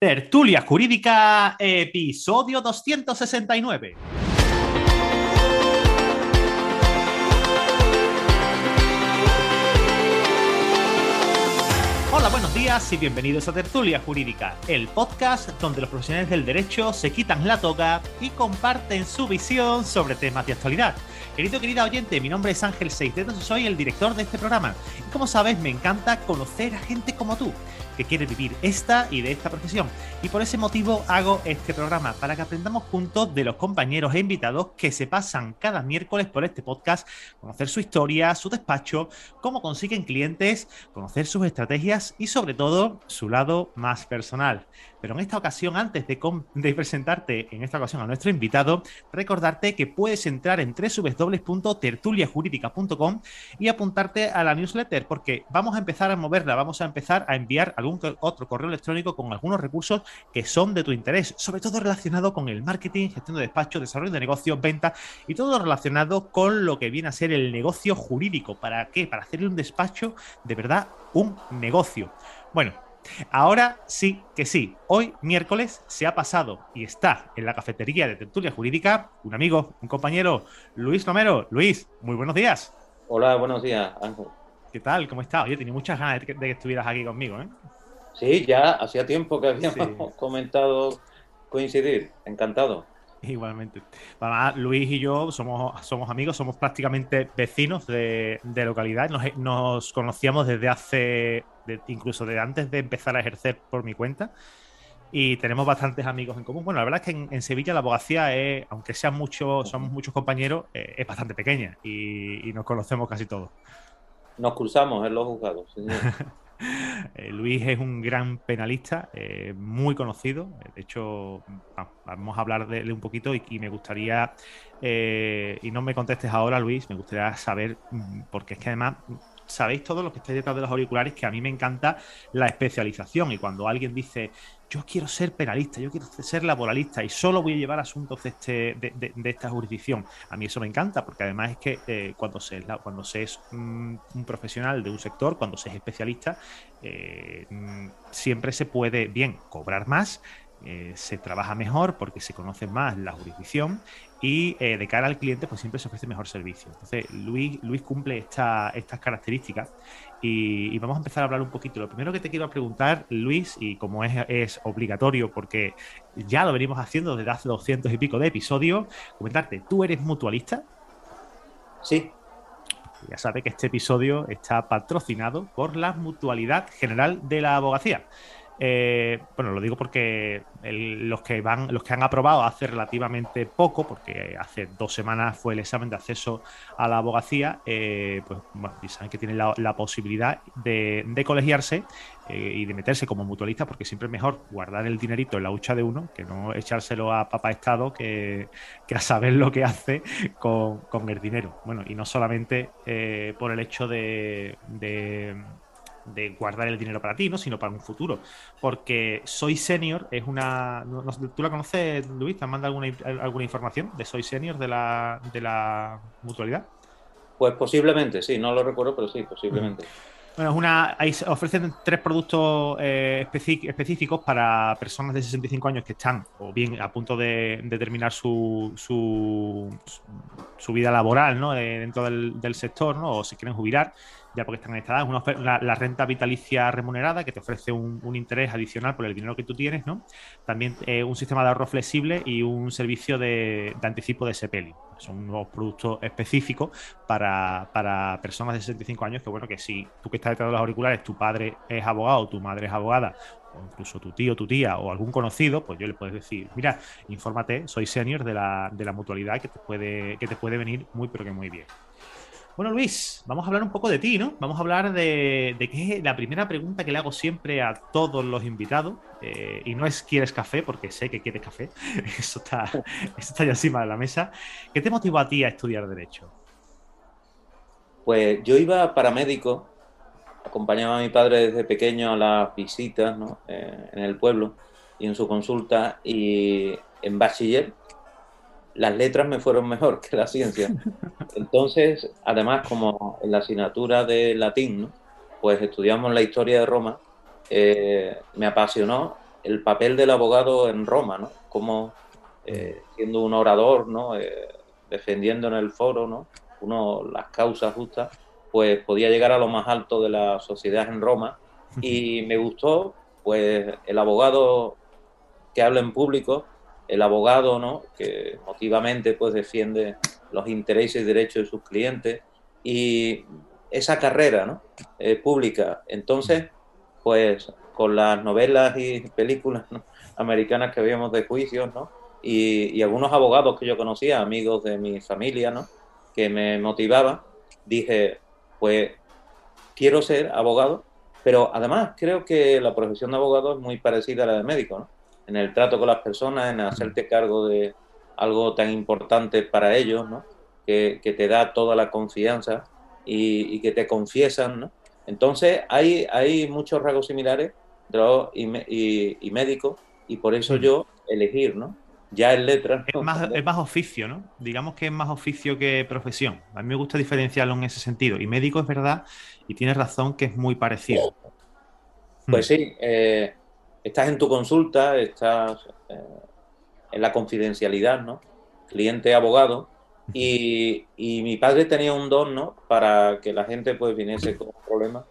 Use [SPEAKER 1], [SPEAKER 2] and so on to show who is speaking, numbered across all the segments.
[SPEAKER 1] Tertulia Jurídica, episodio 269. Hola, buenos días y bienvenidos a Tertulia Jurídica, el podcast donde los profesionales del derecho se quitan la toga y comparten su visión sobre temas de actualidad. Querido, querida oyente, mi nombre es Ángel Seisdedos y soy el director de este programa. Y como sabes, me encanta conocer a gente como tú que quiere vivir esta y de esta profesión. Y por ese motivo hago este programa, para que aprendamos juntos de los compañeros e invitados que se pasan cada miércoles por este podcast, conocer su historia, su despacho, cómo consiguen clientes, conocer sus estrategias y sobre todo su lado más personal. Pero en esta ocasión, antes de, presentarte en esta ocasión a nuestro invitado, recordarte que puedes entrar en www.tertuliajurídica.com y apuntarte a la newsletter, porque vamos a empezar a moverla, vamos a empezar a enviar algún otro correo electrónico con algunos recursos que son de tu interés, sobre todo relacionado con el marketing, gestión de despacho, desarrollo de negocios, venta y todo relacionado con lo que viene a ser el negocio jurídico. ¿Para qué? Para hacerle un despacho de verdad un negocio. Bueno, Ahora sí que sí, hoy miércoles se ha pasado y está en la cafetería de Tertulia Jurídica un amigo, un compañero, Luis Romero. Luis, muy buenos días.
[SPEAKER 2] Hola, buenos días, Ángel.
[SPEAKER 1] ¿Qué tal? ¿Cómo estás? Oye, tenía muchas ganas de que, estuvieras aquí conmigo, ¿eh?
[SPEAKER 2] Sí, ya hacía tiempo que habíamos comentado coincidir. Encantado.
[SPEAKER 1] Igualmente. Luis y yo somos, somos amigos, somos prácticamente vecinos de, localidad. Nos, conocíamos desde hace, incluso de antes de empezar a ejercer por mi cuenta. Y tenemos bastantes amigos en común. Bueno, la verdad es que en, Sevilla la abogacía, es, aunque sean muchos, somos muchos compañeros, eh, es bastante pequeña y, nos conocemos casi todos.
[SPEAKER 2] Nos cruzamos en los juzgados.
[SPEAKER 1] Eh, Luis es un gran penalista, eh, muy conocido. De hecho, vamos a hablar de él un poquito y, me gustaría, eh, y no me contestes ahora, Luis, me gustaría saber, mm, porque es que además sabéis todos los que estáis detrás de los auriculares que a mí me encanta la especialización y cuando alguien dice yo quiero ser penalista, yo quiero ser laboralista y solo voy a llevar asuntos de, este, de, esta jurisdicción. A mí eso me encanta porque además es que eh, cuando, se, cuando se es un, profesional de un sector, cuando se es especialista, eh, mm, siempre se puede, bien, cobrar más, eh, se trabaja mejor porque se conoce más la jurisdicción y eh, de cara al cliente pues siempre se ofrece mejor servicio. Entonces Luis, Luis cumple esta, estas características y, vamos a empezar a hablar un poquito. Lo primero que te quiero preguntar, Luis, y como es, es obligatorio porque ya lo venimos haciendo desde hace 200 y pico de episodios, comentarte, ¿tú eres mutualista?
[SPEAKER 2] Sí.
[SPEAKER 1] Ya sabe que este episodio está patrocinado por la Mutualidad General de la Abogacía. Eh, bueno, lo digo porque los que van, los que han aprobado hace relativamente poco, porque hace dos semanas fue el examen de acceso a la abogacía, eh, pues bueno, saben que tienen la, posibilidad de, colegiarse eh, y de meterse como mutualista, porque siempre es mejor guardar el dinerito en la hucha de uno que no echárselo a papá Estado que, a saber lo que hace con, el dinero. Bueno, y no solamente por el hecho de de guardar el dinero para ti, ¿no? sino para un futuro. Porque Soy Senior es una... ¿Tú la conoces, Luis? ¿Te han mandado alguna, alguna información de Soy Senior de la, de la mutualidad?
[SPEAKER 2] Pues posiblemente, sí, no lo recuerdo, pero sí, posiblemente.
[SPEAKER 1] Bueno, es una, ofrecen tres productos eh, específicos para personas de 65 años que están o bien a punto de, terminar su, su, su, vida laboral ¿no? Eh, dentro del, del, sector ¿no? o se quieren jubilar ya porque están en esta edad, la, renta vitalicia remunerada que te ofrece un, interés adicional por el dinero que tú tienes, ¿no? También eh, un sistema de ahorro flexible y un servicio de, anticipo de SEPELI. Son unos productos específicos para, personas de 65 años que, bueno, que si tú que estás detrás de los auriculares, tu padre es abogado, tu madre es abogada, o incluso tu tío, tu tía o algún conocido, pues yo le puedes decir, mira, infórmate, soy senior de la, de la mutualidad que te puede, que te puede venir muy, pero que muy bien. Bueno, Luis, vamos a hablar un poco de ti, ¿no? Vamos a hablar de, de qué es la primera pregunta que le hago siempre a todos los invitados. Eh, y no es ¿quieres café? Porque sé que quieres café. Eso está, eso está ya encima de la mesa. ¿Qué te motivó a ti a estudiar Derecho?
[SPEAKER 2] Pues yo iba paramédico, acompañaba a mi padre desde pequeño a las visitas ¿no? Eh, en el pueblo y en su consulta. Y en bachiller las letras me fueron mejor que la ciencia. Entonces, además, como en la asignatura de latín, pues estudiamos la historia de Roma, eh, me apasionó el papel del abogado en Roma, ¿no? Como eh, siendo un orador, ¿no? Eh, defendiendo en el foro, ¿no? Uno, las causas justas, pues podía llegar a lo más alto de la sociedad en Roma. Y me gustó, pues, el abogado que habla en público, el abogado, ¿no? Que emotivamente, pues, defiende los intereses y derechos de sus clientes. Y esa carrera, ¿no? Eh, pública. Entonces, pues, con las novelas y películas americanas que veíamos de juicios, ¿no? y, algunos abogados que yo conocía, amigos de mi familia, ¿no? que me motivaban, dije, pues quiero ser abogado, pero además creo que la profesión de abogado es muy parecida a la de médico, ¿no? En el trato con las personas, en hacerte cargo de algo tan importante para ellos, ¿no? que, te da toda la confianza y, que te confiesan. ¿no? Entonces hay, hay muchos rasgos similares y, y, y médico y por eso yo elegir, ¿no? ya en letras.
[SPEAKER 1] Es, más, es más oficio, ¿no? Digamos que es más oficio que profesión. A mí me gusta diferenciarlo en ese sentido. Y médico es verdad, y tienes razón que es muy parecido.
[SPEAKER 2] Pues sí, eh, estás en tu consulta, estás eh, en la confidencialidad, ¿no? Cliente abogado. Y, mi padre tenía un don, ¿no? Para que la gente pues viniese con problemas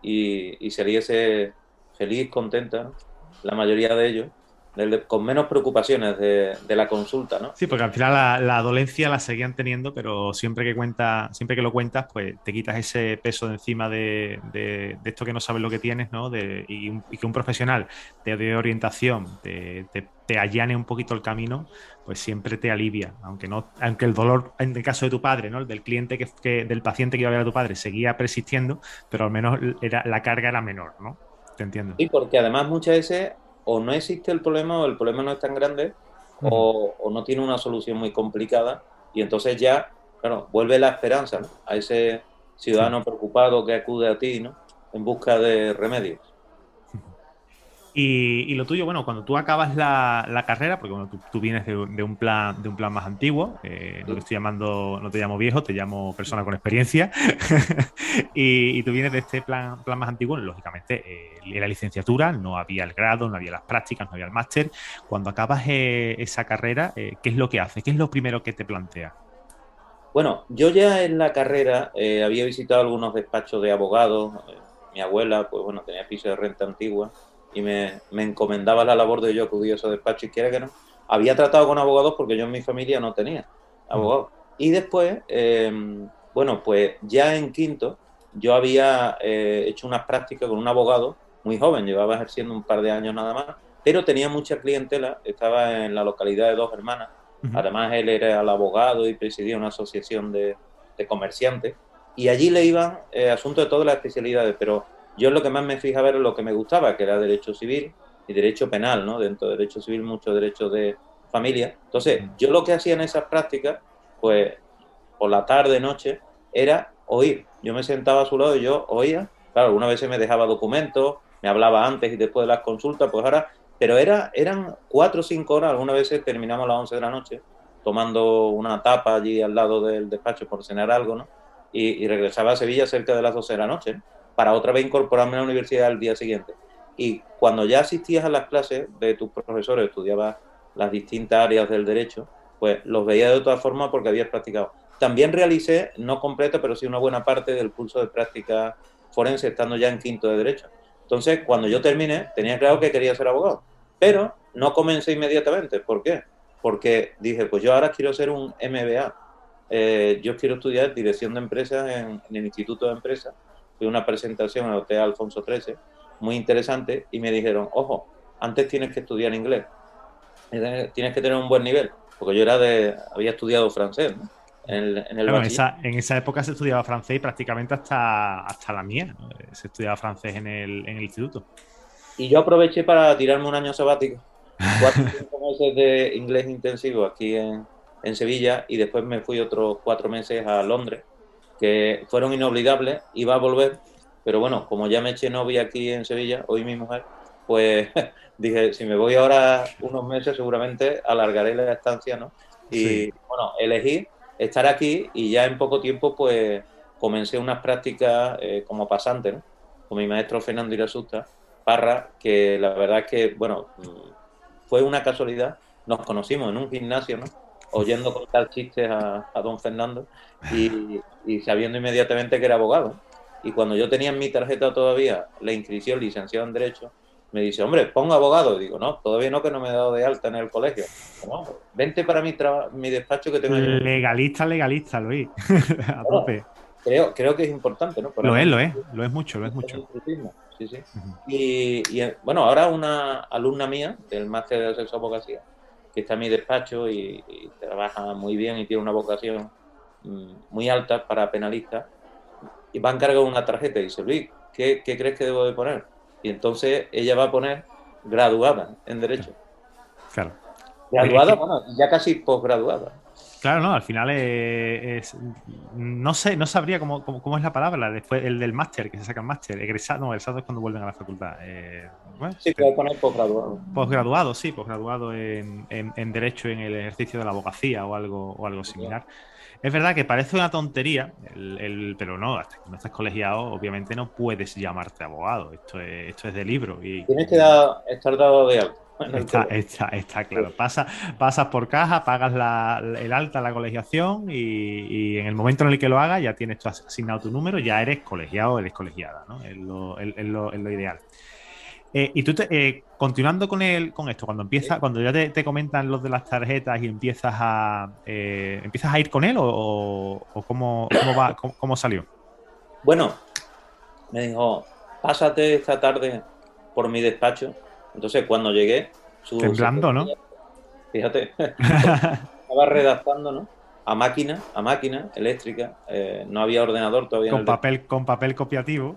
[SPEAKER 2] y, y saliese feliz, contenta, La mayoría de ellos con menos preocupaciones de, la consulta, ¿no?
[SPEAKER 1] Sí, porque al final la, dolencia la seguían teniendo, pero siempre que cuenta, siempre que lo cuentas, pues te quitas ese peso de encima de, esto que no sabes lo que tienes, ¿no? y, que un profesional te dé orientación, te, te, allane un poquito el camino, pues siempre te alivia, aunque no, aunque el dolor, en el caso de tu padre, ¿no? El del cliente que, del paciente que iba a ver a tu padre seguía persistiendo, pero al menos era, la carga era menor, ¿no? Te entiendo.
[SPEAKER 2] Sí, porque además muchas veces o no existe el problema o el problema no es tan grande o, no tiene una solución muy complicada y entonces ya, claro, vuelve la esperanza a ese ciudadano preocupado que acude a ti ¿no? en busca de remedios.
[SPEAKER 1] Y, lo tuyo, bueno, cuando tú acabas la, carrera, porque bueno, tú, vienes de, un plan, de un plan más antiguo, eh, no te estoy llamando, no te llamo viejo, te llamo persona con experiencia, y, tú vienes de este plan, plan más antiguo, lógicamente, eh, la licenciatura, no había el grado, no había las prácticas, no había el máster. Cuando acabas eh, esa carrera, ¿qué es lo que haces? ¿Qué es lo primero que te planteas?
[SPEAKER 2] Bueno, yo ya en la carrera había visitado algunos despachos de abogados, mi abuela, pues bueno, tenía piso de renta antigua, y me, encomendaba la labor de yo acudí a esos despachos y quiera que no. Había tratado con abogados porque yo en mi familia no tenía abogados. Y después, em, bueno, pues ya en quinto, yo había eh, hecho unas prácticas con un abogado muy joven, llevaba ejerciendo un par de años nada más, pero tenía mucha clientela, estaba en la localidad de Dos Hermanas. Además, él era el abogado y presidía una asociación de, comerciantes. Y allí le iban eh, asuntos de todas las especialidades, pero yo lo que más me fijaba era lo que me gustaba, que era derecho civil y derecho penal, ¿no? Dentro de derecho civil, mucho derecho de familia. Entonces, yo lo que hacía en esas prácticas, pues, por la tarde, noche, era oír. Yo me sentaba a su lado y yo oía. Claro, algunas veces me dejaba documentos, me hablaba antes y después de las consultas, pues ahora, pero era, eran cuatro o cinco horas, algunas veces terminamos a las once de la noche, tomando una tapa allí al lado del despacho por cenar algo, ¿no? Y, regresaba a Sevilla cerca de las doce de la noche para otra vez incorporarme a la universidad al día siguiente. Y cuando ya asistías a las clases de tus profesores, estudiabas las distintas áreas del derecho, pues los veía de otra forma porque habías practicado. También realicé, no completo, pero sí una buena parte del curso de práctica forense estando ya en quinto de derecho. Entonces, cuando yo terminé, tenía claro que quería ser abogado, pero no comencé inmediatamente. ¿Por qué? Porque dije, pues yo ahora quiero ser un MBA. Eh, yo quiero estudiar dirección de empresas en el Instituto de Empresas fui una presentación en el Hotel Alfonso XIII, muy interesante, y me dijeron, ojo, antes tienes que estudiar inglés, tienes que tener un buen nivel, porque yo era de, había estudiado francés, ¿no?
[SPEAKER 1] En, el, en, esa, en, esa, época se estudiaba francés prácticamente hasta, hasta la mía. Se estudiaba francés en el, en el instituto.
[SPEAKER 2] Y yo aproveché para tirarme un año sabático. Cuatro cinco meses de inglés intensivo aquí en, en Sevilla y después me fui otros cuatro meses a Londres que fueron inobligables, iba a volver, pero bueno, como ya me eché novia aquí en Sevilla, hoy mi mujer, pues dije, si me voy ahora unos meses, seguramente alargaré la estancia, ¿no? Y bueno, elegí estar aquí y ya en poco tiempo, pues comencé unas prácticas eh, como pasante, ¿no? Con mi maestro Fernando Irasusta Parra, que la verdad es que, bueno, mm, fue una casualidad. Nos conocimos en un gimnasio, ¿no? Oyendo contar chistes a, don Fernando y, y, sabiendo inmediatamente que era abogado. Y cuando yo tenía en mi tarjeta todavía la inscripción licenciado en Derecho, me dice, hombre, pongo abogado. Digo, no, todavía no, que no me he dado de alta en el colegio. vente para mi, mi despacho que tengo.
[SPEAKER 1] Legalista, legalista, Luis. a tope.
[SPEAKER 2] Creo, creo que es importante, ¿no?
[SPEAKER 1] lo es, lo es, lo es mucho, lo es mucho.
[SPEAKER 2] Sí, sí. y, bueno, ahora una alumna mía del máster de sexo abogacía, que está en mi despacho y, trabaja muy bien y tiene una vocación mm, muy alta para penalista, y va a encargar una tarjeta y dice, Luis, ¿qué, ¿qué crees que debo de poner? Y entonces ella va a poner graduada en Derecho.
[SPEAKER 1] Claro.
[SPEAKER 2] Graduada, bueno, ya casi posgraduada.
[SPEAKER 1] Claro, no, al final es, no sé, no sabría cómo, cómo, es la palabra, después el del máster, que se saca el máster, egresado, no, egresado es cuando vuelven a la facultad. Eh,
[SPEAKER 2] sí, puede poner posgraduado.
[SPEAKER 1] Posgraduado, sí, posgraduado en, en, Derecho en el ejercicio de la abogacía o algo, o algo similar. Es verdad que parece una tontería, el, pero no, hasta que no estás colegiado, obviamente no puedes llamarte abogado. Esto es, esto es de libro. Y,
[SPEAKER 2] Tienes que estar dado de alto.
[SPEAKER 1] Está, está, está, claro. Pasa, pasas por caja, pagas la, el alta, la colegiación y, en el momento en el que lo hagas ya tienes asignado tu número, ya eres colegiado, eres colegiada, ¿no? Es lo, es lo, es lo ideal. Eh, y tú, eh, continuando con, el, con esto, cuando empieza, cuando ya te, comentan los de las tarjetas y empiezas a eh, empiezas a ir con él o, cómo, va, cómo, salió.
[SPEAKER 2] Bueno, me dijo, pásate esta tarde por mi despacho. Entonces, cuando llegué,
[SPEAKER 1] su temblando, ¿no?
[SPEAKER 2] Fíjate, estaba redactando, ¿no? A máquina, a máquina eléctrica. no había ordenador todavía.
[SPEAKER 1] Con papel, con papel copiativo.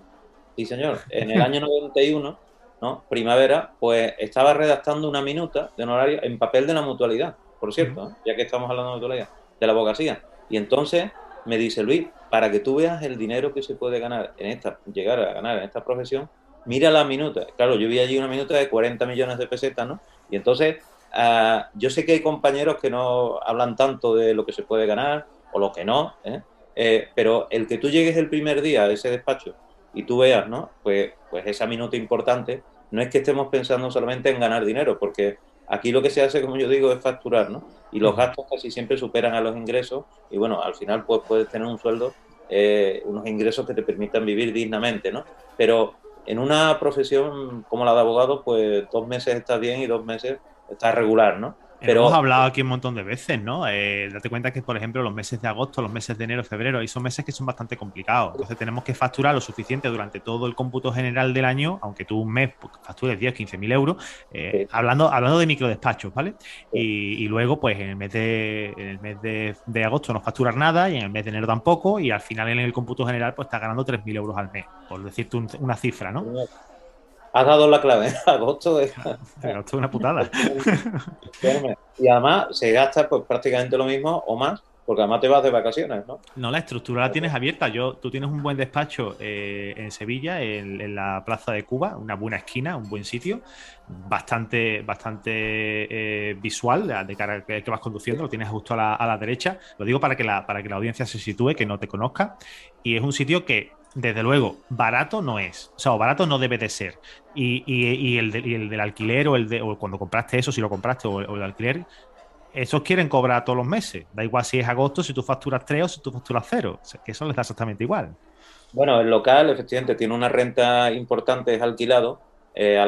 [SPEAKER 2] Sí, señor. En el año 91 ¿no? primavera, pues estaba redactando una minuta de honorario en papel de la mutualidad, por cierto, ya que estamos hablando de mutualidad, de la abogacía. Y entonces me dice Luis, para que tú veas el dinero que se puede ganar en esta, llegar a ganar en esta profesión, mira la minuta. Claro, yo vi allí una minuta de 40 millones de pesetas, ¿no? Y entonces, ah, yo sé que hay compañeros que no hablan tanto de lo que se puede ganar o lo que no, ¿eh? Eh, pero el que tú llegues el primer día a ese despacho y tú veas, ¿no? Pues, pues esa minuta importante no es que estemos pensando solamente en ganar dinero, porque aquí lo que se hace, como yo digo, es facturar, ¿no? Y los gastos casi siempre superan a los ingresos y bueno, al final pues puedes tener un sueldo, eh, unos ingresos que te permitan vivir dignamente, ¿no? Pero en una profesión como la de abogado, pues dos meses estás bien y dos meses estás regular, ¿no?
[SPEAKER 1] Pero, Hemos hablado aquí un montón de veces, ¿no? Eh, date cuenta que, por ejemplo, los meses de agosto, los meses de enero, febrero, y son meses que son bastante complicados. Entonces tenemos que facturar lo suficiente durante todo el cómputo general del año, aunque tú un mes pues, factures 10, 15 mil euros, eh, hablando, hablando de microdespachos, ¿vale? Y, luego, pues en el mes de, el mes de, agosto no facturas nada y en el mes de enero tampoco, y al final en el cómputo general, pues estás ganando 3.000 euros al mes, por decirte una cifra, ¿no?
[SPEAKER 2] Has dado la clave. Agosto
[SPEAKER 1] es. Agosto es una putada.
[SPEAKER 2] y además se gasta pues prácticamente lo mismo o más, porque además te vas de vacaciones, ¿no?
[SPEAKER 1] No, la estructura la tienes abierta. Yo, tú tienes un buen despacho eh, en Sevilla, en, la Plaza de Cuba, una buena esquina, un buen sitio, bastante, bastante eh, visual de cara que, que vas conduciendo, lo tienes justo a la, a la, derecha. Lo digo para que la, para que la audiencia se sitúe, que no te conozca. Y es un sitio que desde luego, barato no es. O sea, barato no debe de ser. Y, el, del alquiler o el de o cuando compraste eso, si lo compraste o, el alquiler, esos quieren cobrar todos los meses. Da igual si es agosto, si tú facturas tres o si tú facturas cero. que eso les da exactamente igual.
[SPEAKER 2] Bueno, el local efectivamente tiene una renta importante, es alquilado. Eh,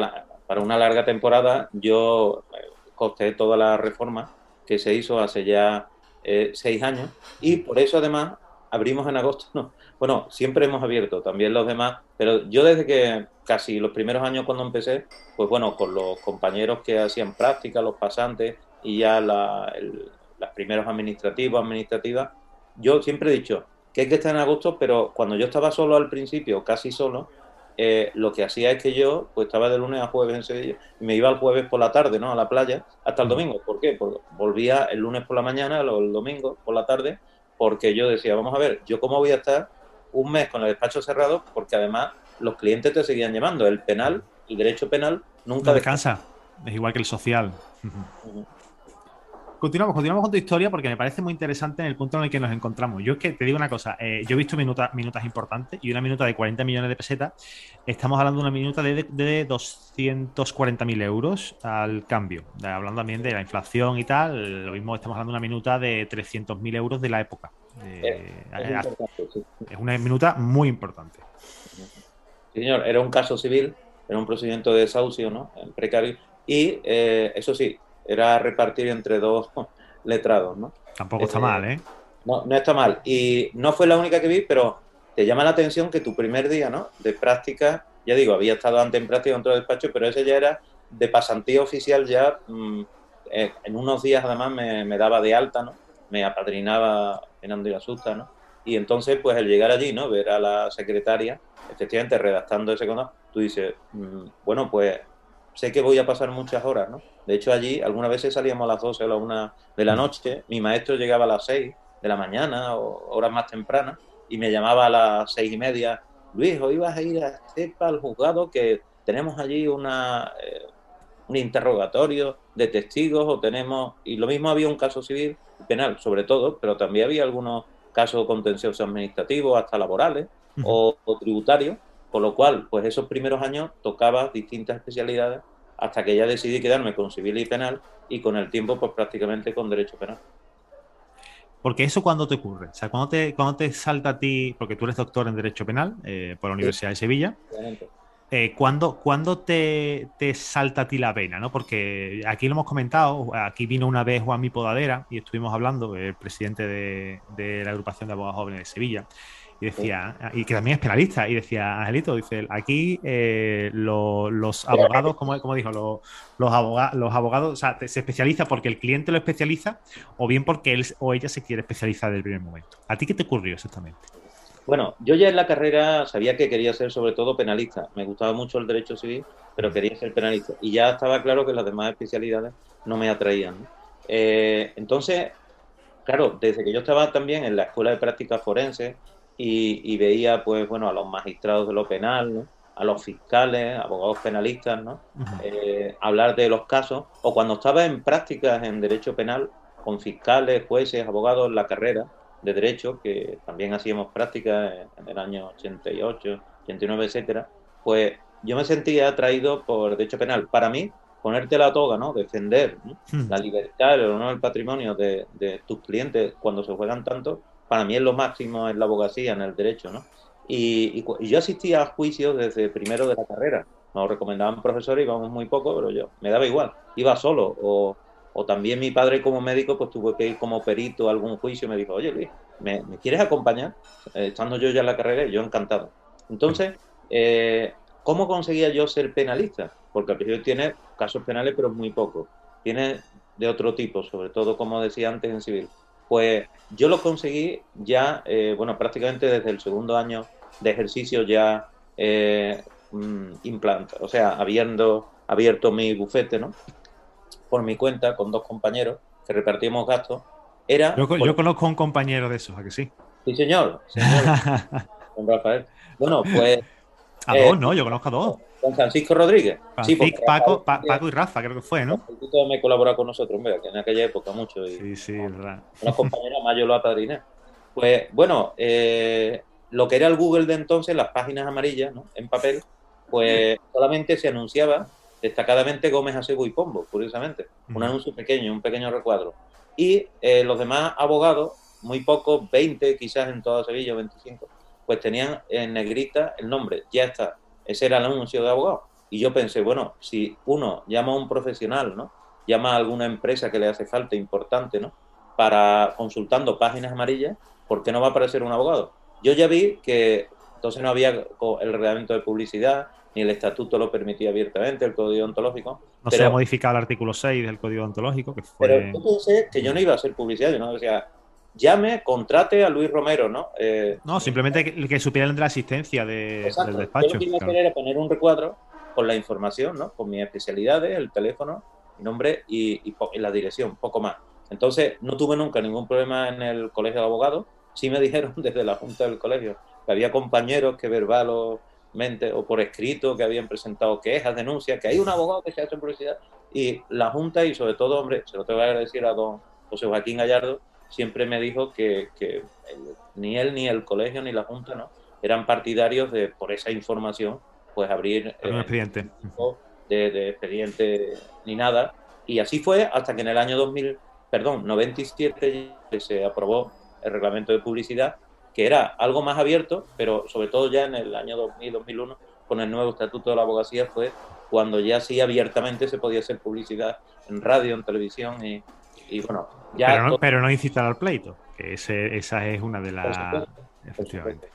[SPEAKER 2] para una larga temporada yo eh, costé toda la reforma que se hizo hace ya eh, seis años y por eso además abrimos en agosto, bueno, siempre hemos abierto, también los demás, pero yo desde que casi los primeros años cuando empecé, pues bueno, con los compañeros que hacían práctica, los pasantes y ya las primeros administrativos, administrativas, yo siempre he dicho que hay que estar en agosto, pero cuando yo estaba solo al principio, casi solo, eh, lo que hacía es que yo pues estaba de lunes a jueves en Sevilla y me iba el jueves por la tarde, ¿no? A la playa hasta el domingo. ¿Por qué? Porque volvía el lunes por la mañana o el domingo por la tarde porque yo decía, vamos a ver, yo cómo voy a estar un mes con el despacho cerrado, porque además los clientes te seguían llamando. El penal, el derecho penal, nunca
[SPEAKER 1] descansa. Es igual que el social. continuamos, continuamos con tu historia porque me parece muy interesante en el punto en el que nos encontramos. Yo es que te digo una cosa, eh, yo he visto minutas, minutas importantes y una minuta de 40 millones de pesetas, estamos hablando de una minuta de, de 240.000 euros al cambio, hablando también de la inflación y tal, lo mismo estamos hablando de una minuta de 300.000 euros de la época. Eh, es, una minuta muy importante.
[SPEAKER 2] señor, era un caso civil, era un procedimiento de desahucio, ¿no? En precario. Y eh, eso sí, era repartir entre dos letrados, ¿no?
[SPEAKER 1] Tampoco está mal, ¿eh?
[SPEAKER 2] No, no está mal. Y no fue la única que vi, pero te llama la atención que tu primer día, ¿no? De práctica, ya digo, había estado antes en práctica en otro despacho, pero ese ya era de pasantía oficial ya, mm, eh, en unos días además me, daba de alta, ¿no? Me apadrinaba Fernando y Asusta, ¿no? Y entonces, pues el llegar allí, ¿no? Ver a la secretaria, efectivamente redactando ese cono, tú dices, mm, bueno, pues sé que voy a pasar muchas horas, ¿no? De hecho, allí algunas veces salíamos a las 12 o a la 1 de la noche, mi maestro llegaba a las 6 de la mañana o horas más tempranas y me llamaba a las 6 y media, Luis, hoy vas a ir a Estepa, al juzgado, que tenemos allí una, eh, un interrogatorio de testigos o tenemos... Y lo mismo había un caso civil, penal sobre todo, pero también había algunos casos contenciosos administrativos, hasta laborales o, o tributarios, con lo cual, pues esos primeros años tocaba distintas especialidades hasta que ya decidí quedarme con civil y penal y con el tiempo, pues prácticamente con derecho penal.
[SPEAKER 1] Porque eso cuando te ocurre, o sea, cuando te, cuando te salta a ti, porque tú eres doctor en Derecho Penal eh, por la Universidad de Sevilla, eh, ¿cuándo, te, salta a ti la vena? ¿no? Porque aquí lo hemos comentado, aquí vino una vez Juan Mi Podadera y estuvimos hablando, el presidente de, de la agrupación de abogados jóvenes de Sevilla, y decía, y que también es penalista, y decía, Angelito, dice, aquí eh, los abogados, como, como dijo, los, los, abogados, los abogados, o sea, se especializa porque el cliente lo especializa o bien porque él o ella se quiere especializar desde el primer momento. ¿A ti qué te ocurrió exactamente?
[SPEAKER 2] Bueno, yo ya en la carrera sabía que quería ser sobre todo penalista. Me gustaba mucho el derecho civil, pero quería ser penalista. Y ya estaba claro que las demás especialidades no me atraían. Eh, entonces, claro, desde que yo estaba también en la escuela de práctica forense, y, veía, pues, bueno, a los magistrados de lo penal, a los fiscales, abogados penalistas, ¿no? Eh, hablar de los casos, o cuando estaba en prácticas en derecho penal, con fiscales, jueces, abogados en la carrera de derecho, que también hacíamos prácticas en, el año 88, 89, etcétera, pues yo me sentía atraído por derecho penal. Para mí, ponerte la toga, ¿no? Defender la libertad, el honor, el patrimonio de, de, tus clientes cuando se juegan tanto, para mí es lo máximo en la abogacía, en el derecho, ¿no? Y, yo asistía a juicios desde primero de la carrera. Nos recomendaban profesores, íbamos muy poco, pero yo me daba igual. Iba solo. O, también mi padre como médico, pues tuvo que ir como perito a algún juicio y me dijo, oye Luis, ¿me, quieres acompañar? Eh, estando yo ya en la carrera, yo encantado. Entonces, eh, ¿cómo conseguía yo ser penalista? Porque al principio tiene casos penales, pero muy poco. Tiene de otro tipo, sobre todo, como decía antes, en civil. Pues yo lo conseguí ya, eh, bueno, prácticamente desde el segundo año de ejercicio ya eh, mm, o sea, habiendo abierto mi bufete, ¿no? Por mi cuenta, con dos compañeros que repartíamos gastos. Era
[SPEAKER 1] yo, conozco a un compañero de esos, ¿a que sí?
[SPEAKER 2] Sí, señor. señor Rafael. Bueno, pues...
[SPEAKER 1] A dos, eh, ¿no? Yo conozco a dos.
[SPEAKER 2] Con Francisco Rodríguez.
[SPEAKER 1] sí, Paco, Paco y Rafa, creo que fue, ¿no?
[SPEAKER 2] Francisco me colaboró con nosotros, que en aquella época mucho. Y,
[SPEAKER 1] sí, sí, es verdad.
[SPEAKER 2] Una compañera más yo lo apadriné. Pues bueno, eh, lo que era el Google de entonces, las páginas amarillas, ¿no? En papel, pues solamente se anunciaba destacadamente Gómez Acebo y Pombo, curiosamente. Un anuncio pequeño, un pequeño recuadro. Y eh, los demás abogados, muy pocos, 20 quizás en toda Sevilla, 25, pues tenían en negrita el nombre, ya está, ese era el anuncio de abogado. Y yo pensé, bueno, si uno llama a un profesional, ¿no? Llama a alguna empresa que le hace falta importante, ¿no? Para consultando páginas amarillas, ¿por qué no va a aparecer un abogado? Yo ya vi que entonces no había el reglamento de publicidad, ni el estatuto lo permitía abiertamente, el código ontológico.
[SPEAKER 1] No se ha modificado el artículo 6 del código ontológico. Que fue...
[SPEAKER 2] Pero yo pensé que yo no iba a hacer publicidad, yo no decía, llame, contrate a Luis Romero, ¿no?
[SPEAKER 1] Eh, no, simplemente que, que supiera la asistencia de, del despacho. Yo
[SPEAKER 2] lo que iba a hacer era poner un recuadro con la información, ¿no? Con mis especialidades, el teléfono, mi nombre y, y, la dirección, poco más. Entonces, no tuve nunca ningún problema en el colegio de abogados. Sí me dijeron desde la junta del colegio que había compañeros que verbalmente o por escrito que habían presentado quejas, denuncias, que hay un abogado que se ha hecho en publicidad. Y la junta y sobre todo, hombre, se lo tengo que agradecer a don José Joaquín Gallardo, siempre me dijo que, ni él, ni el colegio, ni la Junta, ¿no? Eran partidarios de, por esa información, pues abrir...
[SPEAKER 1] un eh, expediente.
[SPEAKER 2] De, de expediente ni nada. Y así fue hasta que en el año 2000, perdón, 97 se aprobó el reglamento de publicidad, que era algo más abierto, pero sobre todo ya en el año 2000-2001, con el nuevo estatuto de la abogacía, fue cuando ya sí abiertamente se podía hacer publicidad en radio, en televisión y, bueno, ya...
[SPEAKER 1] Pero no, pero no incitar al pleito, que esa es una de las... Efectivamente.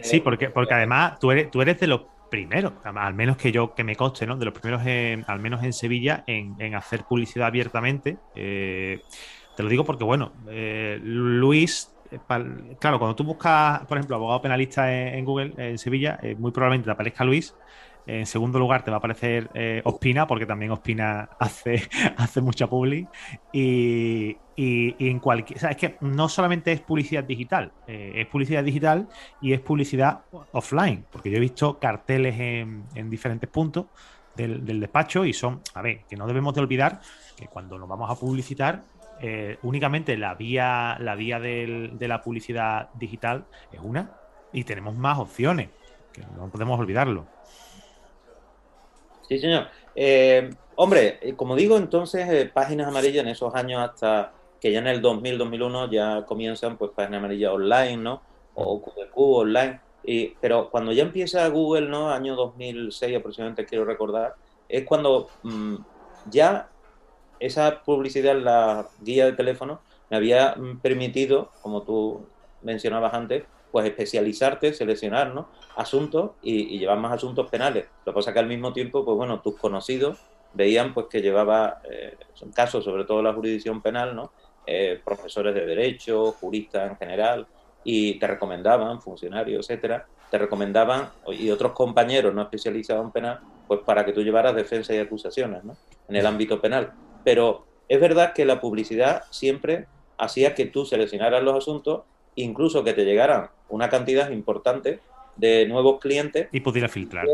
[SPEAKER 1] Sí, porque, porque además tú eres, tú eres de los primeros, al menos que yo, que me conste, ¿no? De los primeros, al menos en Sevilla, en, hacer publicidad abiertamente. Eh, te lo digo porque, bueno, eh, Luis, eh, claro, cuando tú buscas, por ejemplo, abogado penalista en, Google, en Sevilla, muy probablemente te aparezca Luis en segundo lugar te va a aparecer eh, Ospina, porque también Ospina hace, hace mucha publi. Y, en cualquier. O es que no solamente es publicidad digital, eh, es publicidad digital y es publicidad offline, porque yo he visto carteles en, diferentes puntos del, despacho y son. A ver, que no debemos de olvidar que cuando nos vamos a publicitar. Eh, únicamente la vía, la vía de la publicidad digital es una y tenemos más opciones, no podemos olvidarlo.
[SPEAKER 2] Sí, señor. Eh, hombre, eh, como digo, entonces, páginas amarillas en esos años hasta que ya en el 2000, 2001 ya comienzan pues páginas amarillas online, ¿no? O QQ online. Pero cuando ya empieza Google, ¿no? Año 2006 aproximadamente, quiero recordar, es cuando mm, ya esa publicidad la guía de teléfono me había permitido, como tú mencionabas antes, pues especializarte, seleccionar ¿no? asuntos y, llevar más asuntos penales. Lo que pasa que al mismo tiempo, pues bueno, tus conocidos veían pues que llevaba, eh, son casos sobre todo la jurisdicción penal, ¿no? Eh, profesores de derecho, juristas en general, y te recomendaban, funcionarios, etcétera, te recomendaban, y otros compañeros no especializados en penal, pues para que tú llevaras defensa y acusaciones ¿no? en el ámbito penal. Pero es verdad que la publicidad siempre hacía que tú seleccionaras los asuntos, incluso que te llegaran una cantidad importante de nuevos clientes.
[SPEAKER 1] Y pudiera filtrar.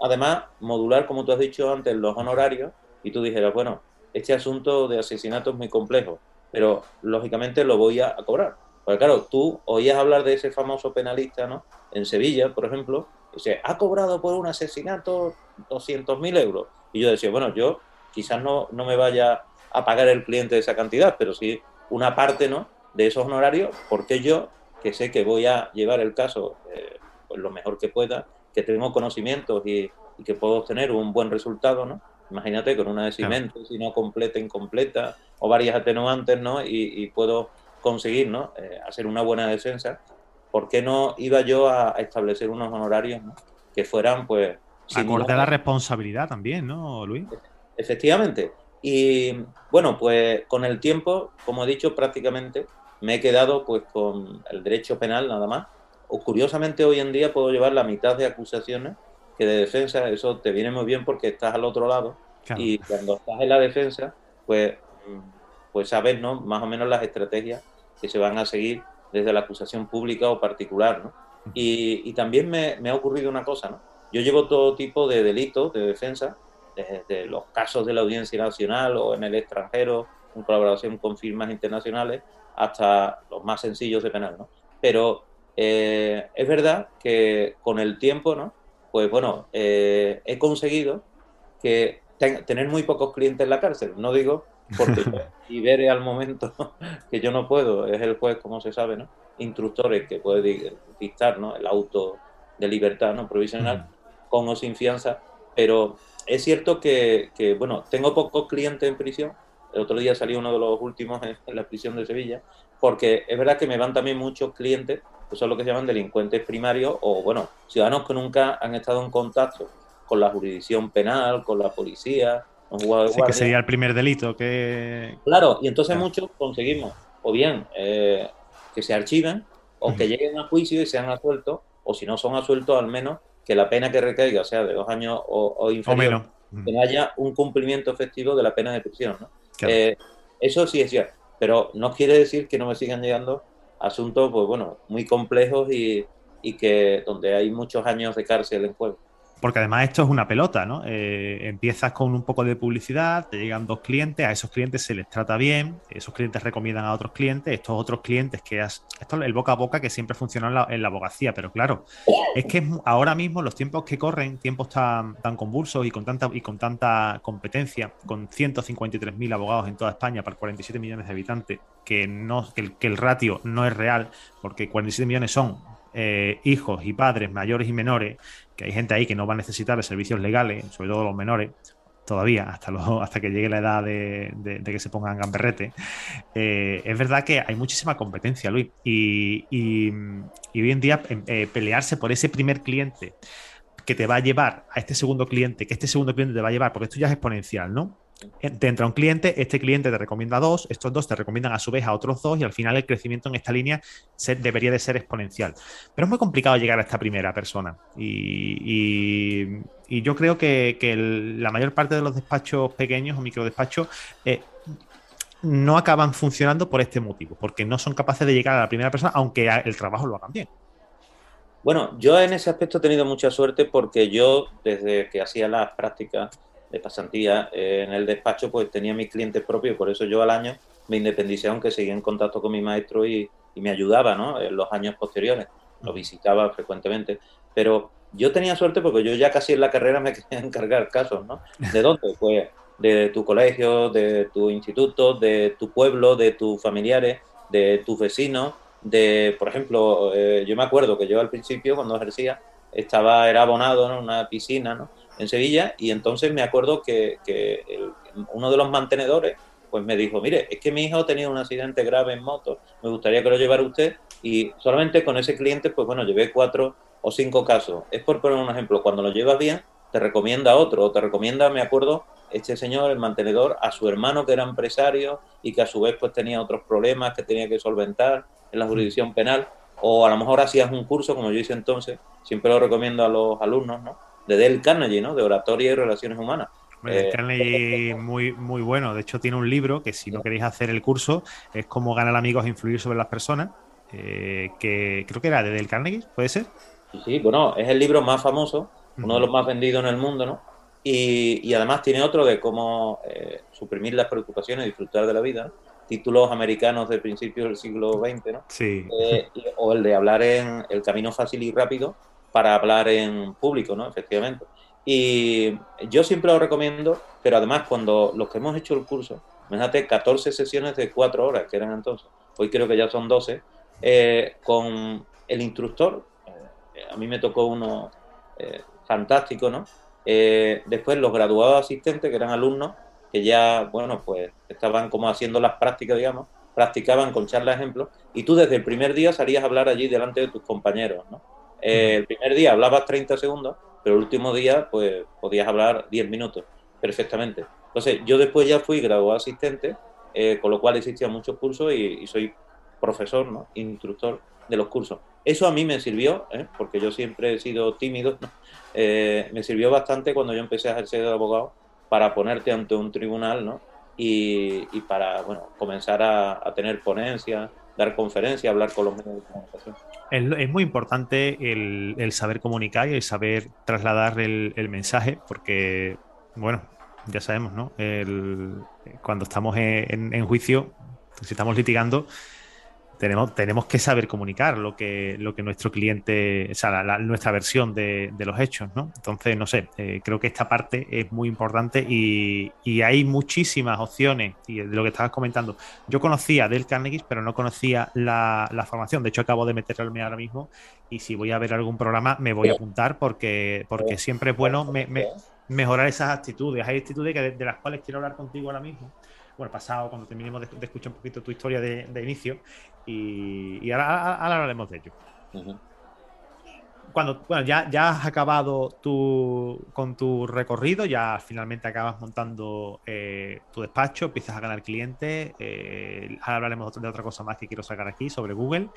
[SPEAKER 2] Además, modular, como tú has dicho antes, los honorarios y tú dijeras, bueno, este asunto de asesinato es muy complejo, pero lógicamente lo voy a, cobrar. Porque claro, tú oías hablar de ese famoso penalista, ¿no? En Sevilla, por ejemplo, y se ha cobrado por un asesinato 200.000 euros. Y yo decía, bueno, yo quizás no, no me vaya a pagar el cliente esa cantidad, pero sí una parte, ¿no? De esos honorarios, porque yo que sé que voy a llevar el caso eh, pues lo mejor que pueda, que tengo conocimientos y, que puedo obtener un buen resultado, ¿no? Imagínate con una de cimento, si no completa, incompleta, o varias atenuantes, ¿no? Y, puedo conseguir, ¿no? Eh, hacer una buena defensa. ¿Por qué no iba yo a, establecer unos honorarios que fueran, pues...
[SPEAKER 1] Acorde a la responsabilidad también, ¿no, Luis?
[SPEAKER 2] Efectivamente. Y bueno, pues con el tiempo, como he dicho, prácticamente me he quedado pues con el derecho penal nada más. O curiosamente hoy en día puedo llevar la mitad de acusaciones que de defensa, eso te viene muy bien porque estás al otro lado y cuando estás en la defensa, pues, pues sabes ¿no? más o menos las estrategias que se van a seguir desde la acusación pública o particular. ¿no? Y, también me, me, ha ocurrido una cosa, ¿no? yo llevo todo tipo de delitos de defensa, desde los casos de la Audiencia Nacional o en el extranjero, en colaboración con firmas internacionales, hasta los más sencillos de penal, ¿no? Pero eh, es verdad que con el tiempo, ¿no? Pues bueno, eh, he conseguido que tener muy pocos clientes en la cárcel. No digo porque libere al momento que yo no puedo, es el juez, como se sabe, ¿no? Instructores que puede dictar, ¿no? El auto de libertad, ¿no? Provisional, con o sin fianza, pero es cierto que, que, bueno, tengo pocos clientes en prisión, el otro día salió uno de los últimos en, la prisión de Sevilla, porque es verdad que me van también muchos clientes, que son lo que se llaman delincuentes primarios o, bueno, ciudadanos que nunca han estado en contacto con la jurisdicción penal, con la policía.
[SPEAKER 1] Sí, que sería el primer delito que...
[SPEAKER 2] Claro, y entonces muchos conseguimos, o bien eh, que se archiven, o que lleguen a juicio y sean asueltos, o si no son asueltos, al menos que la pena que recaiga sea de dos años o, inferior, que no haya un cumplimiento efectivo de la pena de prisión. ¿no? Eh, eso sí es cierto, pero no quiere decir que no me sigan llegando asuntos, pues bueno, muy complejos y, que donde hay muchos años de cárcel en juego.
[SPEAKER 1] Porque además esto es una pelota, ¿no? Eh, empiezas con un poco de publicidad, te llegan dos clientes, a esos clientes se les trata bien, esos clientes recomiendan a otros clientes, estos otros clientes que has... Esto es el boca a boca que siempre funciona en la, en la abogacía, pero claro, es que ahora mismo los tiempos que corren, tiempos tan, tan convulsos y con, tanta, y con tanta competencia, con 153.000 abogados en toda España para 47 millones de habitantes, que, no, que el, que el ratio no es real, porque 47 millones son eh, hijos y padres mayores y menores, que hay gente ahí que no va a necesitar de servicios legales, sobre todo los menores, todavía, hasta, hasta que llegue la edad de, que se pongan gamberrete, eh, es verdad que hay muchísima competencia, Luis, y, hoy en día em, eh, pelearse por ese primer cliente que te va a llevar a este segundo cliente, que este segundo cliente te va a llevar, porque esto ya es exponencial, ¿no? Eh, te entra un cliente, este cliente te recomienda dos, estos dos te recomiendan a su vez a otros dos y al final el crecimiento en esta línea debería de ser exponencial. Pero es muy complicado llegar a esta primera persona y, yo creo que, la mayor parte de los despachos pequeños o microdespachos eh, no acaban funcionando por este motivo, porque no son capaces de llegar a la primera persona aunque el trabajo lo hagan bien.
[SPEAKER 2] Bueno, yo en ese aspecto he tenido mucha suerte porque yo desde que hacía las prácticas de pasantía eh, en el despacho, pues tenía mis clientes propios, por eso yo al año me independicé, aunque seguía en contacto con mi maestro y, me ayudaba, ¿no? En los años posteriores, lo visitaba frecuentemente, pero yo tenía suerte porque yo ya casi en la carrera me quería encargar casos, ¿no? ¿De dónde? Pues de tu colegio, de tu instituto, de tu pueblo, de tus familiares, de tus vecinos, de, por ejemplo, eh, yo me acuerdo que yo al principio, cuando ejercía, estaba, era abonado en una piscina, ¿no? En Sevilla y entonces me acuerdo que, uno de los mantenedores pues me dijo, mire, es que mi hijo ha tenido un accidente grave en moto, me gustaría que lo llevara usted y solamente con ese cliente pues bueno, llevé cuatro o cinco casos. Es por poner un ejemplo, cuando lo llevas bien te recomienda otro o te recomienda, me acuerdo, este señor, el mantenedor, a su hermano que era empresario y que a su vez pues tenía otros problemas que tenía que solventar en la jurisdicción penal o a lo mejor hacías un curso como yo hice entonces, siempre lo recomiendo a los alumnos, ¿no? De Dale Carnegie, ¿no? De oratoria y relaciones humanas.
[SPEAKER 1] Dale eh, Carnegie muy, muy bueno. De hecho, tiene un libro que si no queréis hacer el curso es cómo ganar amigos e influir sobre las personas. Eh, que creo que era de Dale Carnegie, ¿puede ser?
[SPEAKER 2] Sí, sí, bueno, es el libro más famoso, uno de los más vendidos en el mundo, ¿no? Y, además tiene otro de cómo eh, suprimir las preocupaciones y disfrutar de la vida, títulos americanos de principios del siglo XX, ¿no?
[SPEAKER 1] Sí.
[SPEAKER 2] o el de hablar en El camino fácil y rápido, para hablar en público, ¿no? Efectivamente. Y yo siempre lo recomiendo, pero además cuando los que hemos hecho el curso, imagínate 14 sesiones de 4 horas, que eran entonces, hoy creo que ya son 12, eh, con el instructor, eh, a mí me tocó uno eh, fantástico, ¿no? después los graduados asistentes, que eran alumnos, que ya, bueno, pues estaban como haciendo las prácticas, digamos, practicaban con charla ejemplo, y tú desde el primer día salías a hablar allí delante de tus compañeros, ¿no? Eh, el primer día hablabas 30 segundos, pero el último día pues podías hablar 10 minutos perfectamente. Entonces yo después ya fui graduado asistente, eh, con lo cual existían muchos cursos y, soy profesor, ¿no? instructor de los cursos. Eso a mí me sirvió, ¿eh? porque yo siempre he sido tímido, me sirvió bastante cuando yo empecé a ejercer de abogado para ponerte ante un tribunal ¿no? y, para bueno, comenzar a, a tener ponencias, dar conferencias, hablar con los medios de comunicación.
[SPEAKER 1] Es, muy importante el, saber comunicar y el saber trasladar el, mensaje, porque, bueno, ya sabemos, ¿no? cuando estamos en, juicio, si estamos litigando, tenemos, tenemos que saber comunicar lo que, lo que nuestro cliente, o sea, nuestra versión de, los hechos, ¿no? Entonces, no sé, eh, creo que esta parte es muy importante y, hay muchísimas opciones, y de lo que estabas comentando, yo conocía del Carnegie, pero no conocía la, formación, de hecho acabo de meterme ahora mismo y si voy a ver algún programa me voy a apuntar porque, porque siempre es bueno mejorar esas actitudes, hay actitudes de las cuales quiero hablar contigo ahora mismo bueno, pasado, cuando terminemos de, escuchar un poquito tu historia de, inicio, y, ahora, hablaremos de ello. Cuando, bueno, ya, ya has acabado tu, con tu recorrido, ya finalmente acabas montando eh, tu despacho, empiezas a ganar clientes, eh, ahora hablaremos de otra cosa más que quiero sacar aquí sobre Google,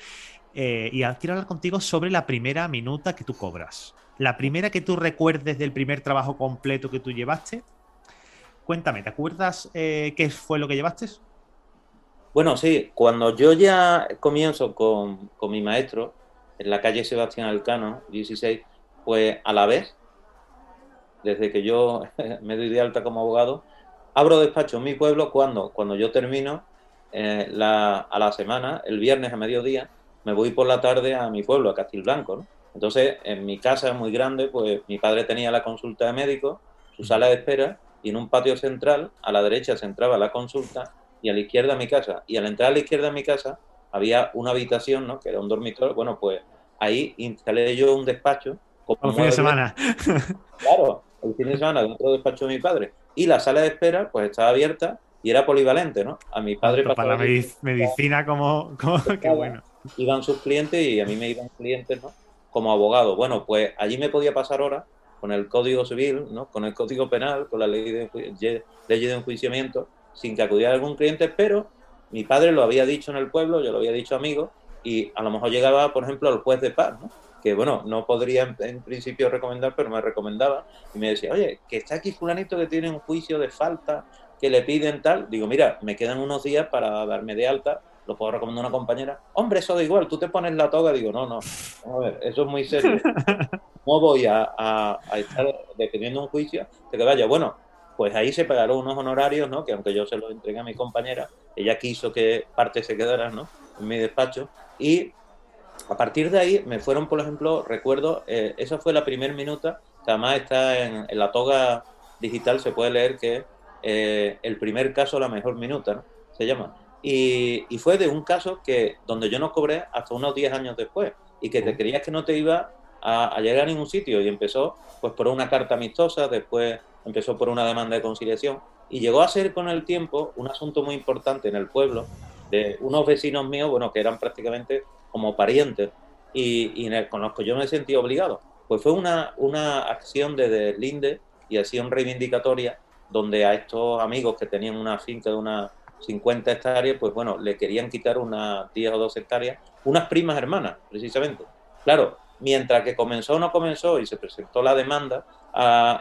[SPEAKER 1] eh, y quiero hablar contigo sobre la primera minuta que tú cobras. La primera que tú recuerdes del primer trabajo completo que tú llevaste, Cuéntame, ¿te acuerdas eh, qué fue lo que llevaste?
[SPEAKER 2] Bueno, sí, cuando yo ya comienzo con, mi maestro en la calle Sebastián Alcano, 16, pues a la vez desde que yo me doy de alta como abogado, abro despacho en mi pueblo cuando, cuando yo termino eh, a la semana, el viernes a mediodía, me voy por la tarde a mi pueblo, a Castilblanco, ¿no? Entonces, en mi casa muy grande, pues mi padre tenía la consulta de médico, su sala de espera, y en un patio central, a la derecha se entraba la consulta y a la izquierda mi casa. Y al entrar a la izquierda de mi casa había una habitación, ¿no? Que era un dormitorio. Bueno, pues ahí instalé yo un despacho.
[SPEAKER 1] Como fin de semana.
[SPEAKER 2] Claro, el fin de semana dentro del despacho de mi padre. Y la sala de espera, pues estaba abierta y era polivalente, ¿no?
[SPEAKER 1] A mi padre para la medicina como, como qué bueno.
[SPEAKER 2] Iban sus clientes y a mí me iban clientes, ¿no? Como abogado. Bueno, pues allí me podía pasar horas con el Código Civil, ¿no? Con el Código Penal, con la ley de, ley de enjuiciamiento, sin que acudiera algún cliente, pero mi padre lo había dicho en el pueblo, yo lo había dicho a amigos, y a lo mejor llegaba, por ejemplo, al juez de paz, ¿no? que bueno, no podría en, principio recomendar, pero me recomendaba y me decía, oye, que está aquí fulanito que tiene un juicio de falta, que le piden tal, digo, mira, me quedan unos días para darme de alta, lo puedo recomendar a una compañera, hombre, eso da igual, tú te pones la toga, digo, no, no, a ver, eso es muy serio, no voy a, a, estar defendiendo un juicio de que vaya, bueno, pues ahí se pagaron unos honorarios, ¿no? Que aunque yo se los entregué a mi compañera, ella quiso que parte se quedara, ¿no? En mi despacho. Y a partir de ahí me fueron, por ejemplo, recuerdo, eh, esa fue la primera minuta, que además está en, la toga digital, se puede leer que eh, el primer caso, la mejor minuta, ¿no? Se llama. Y, fue de un caso que donde yo no cobré hasta unos 10 años después y que te creías que no te iba a, llegar a ningún sitio y empezó pues por una carta amistosa, después empezó por una demanda de conciliación y llegó a ser con el tiempo un asunto muy importante en el pueblo de unos vecinos míos, bueno, que eran prácticamente como parientes y, y con los que yo me sentí obligado. Pues fue una, una acción de deslinde y acción reivindicatoria donde a estos amigos que tenían una finca de unas 50 hectáreas, pues bueno, le querían quitar unas 10 o 12 hectáreas, unas primas hermanas, precisamente. Claro, mientras que comenzó o no comenzó y se presentó la demanda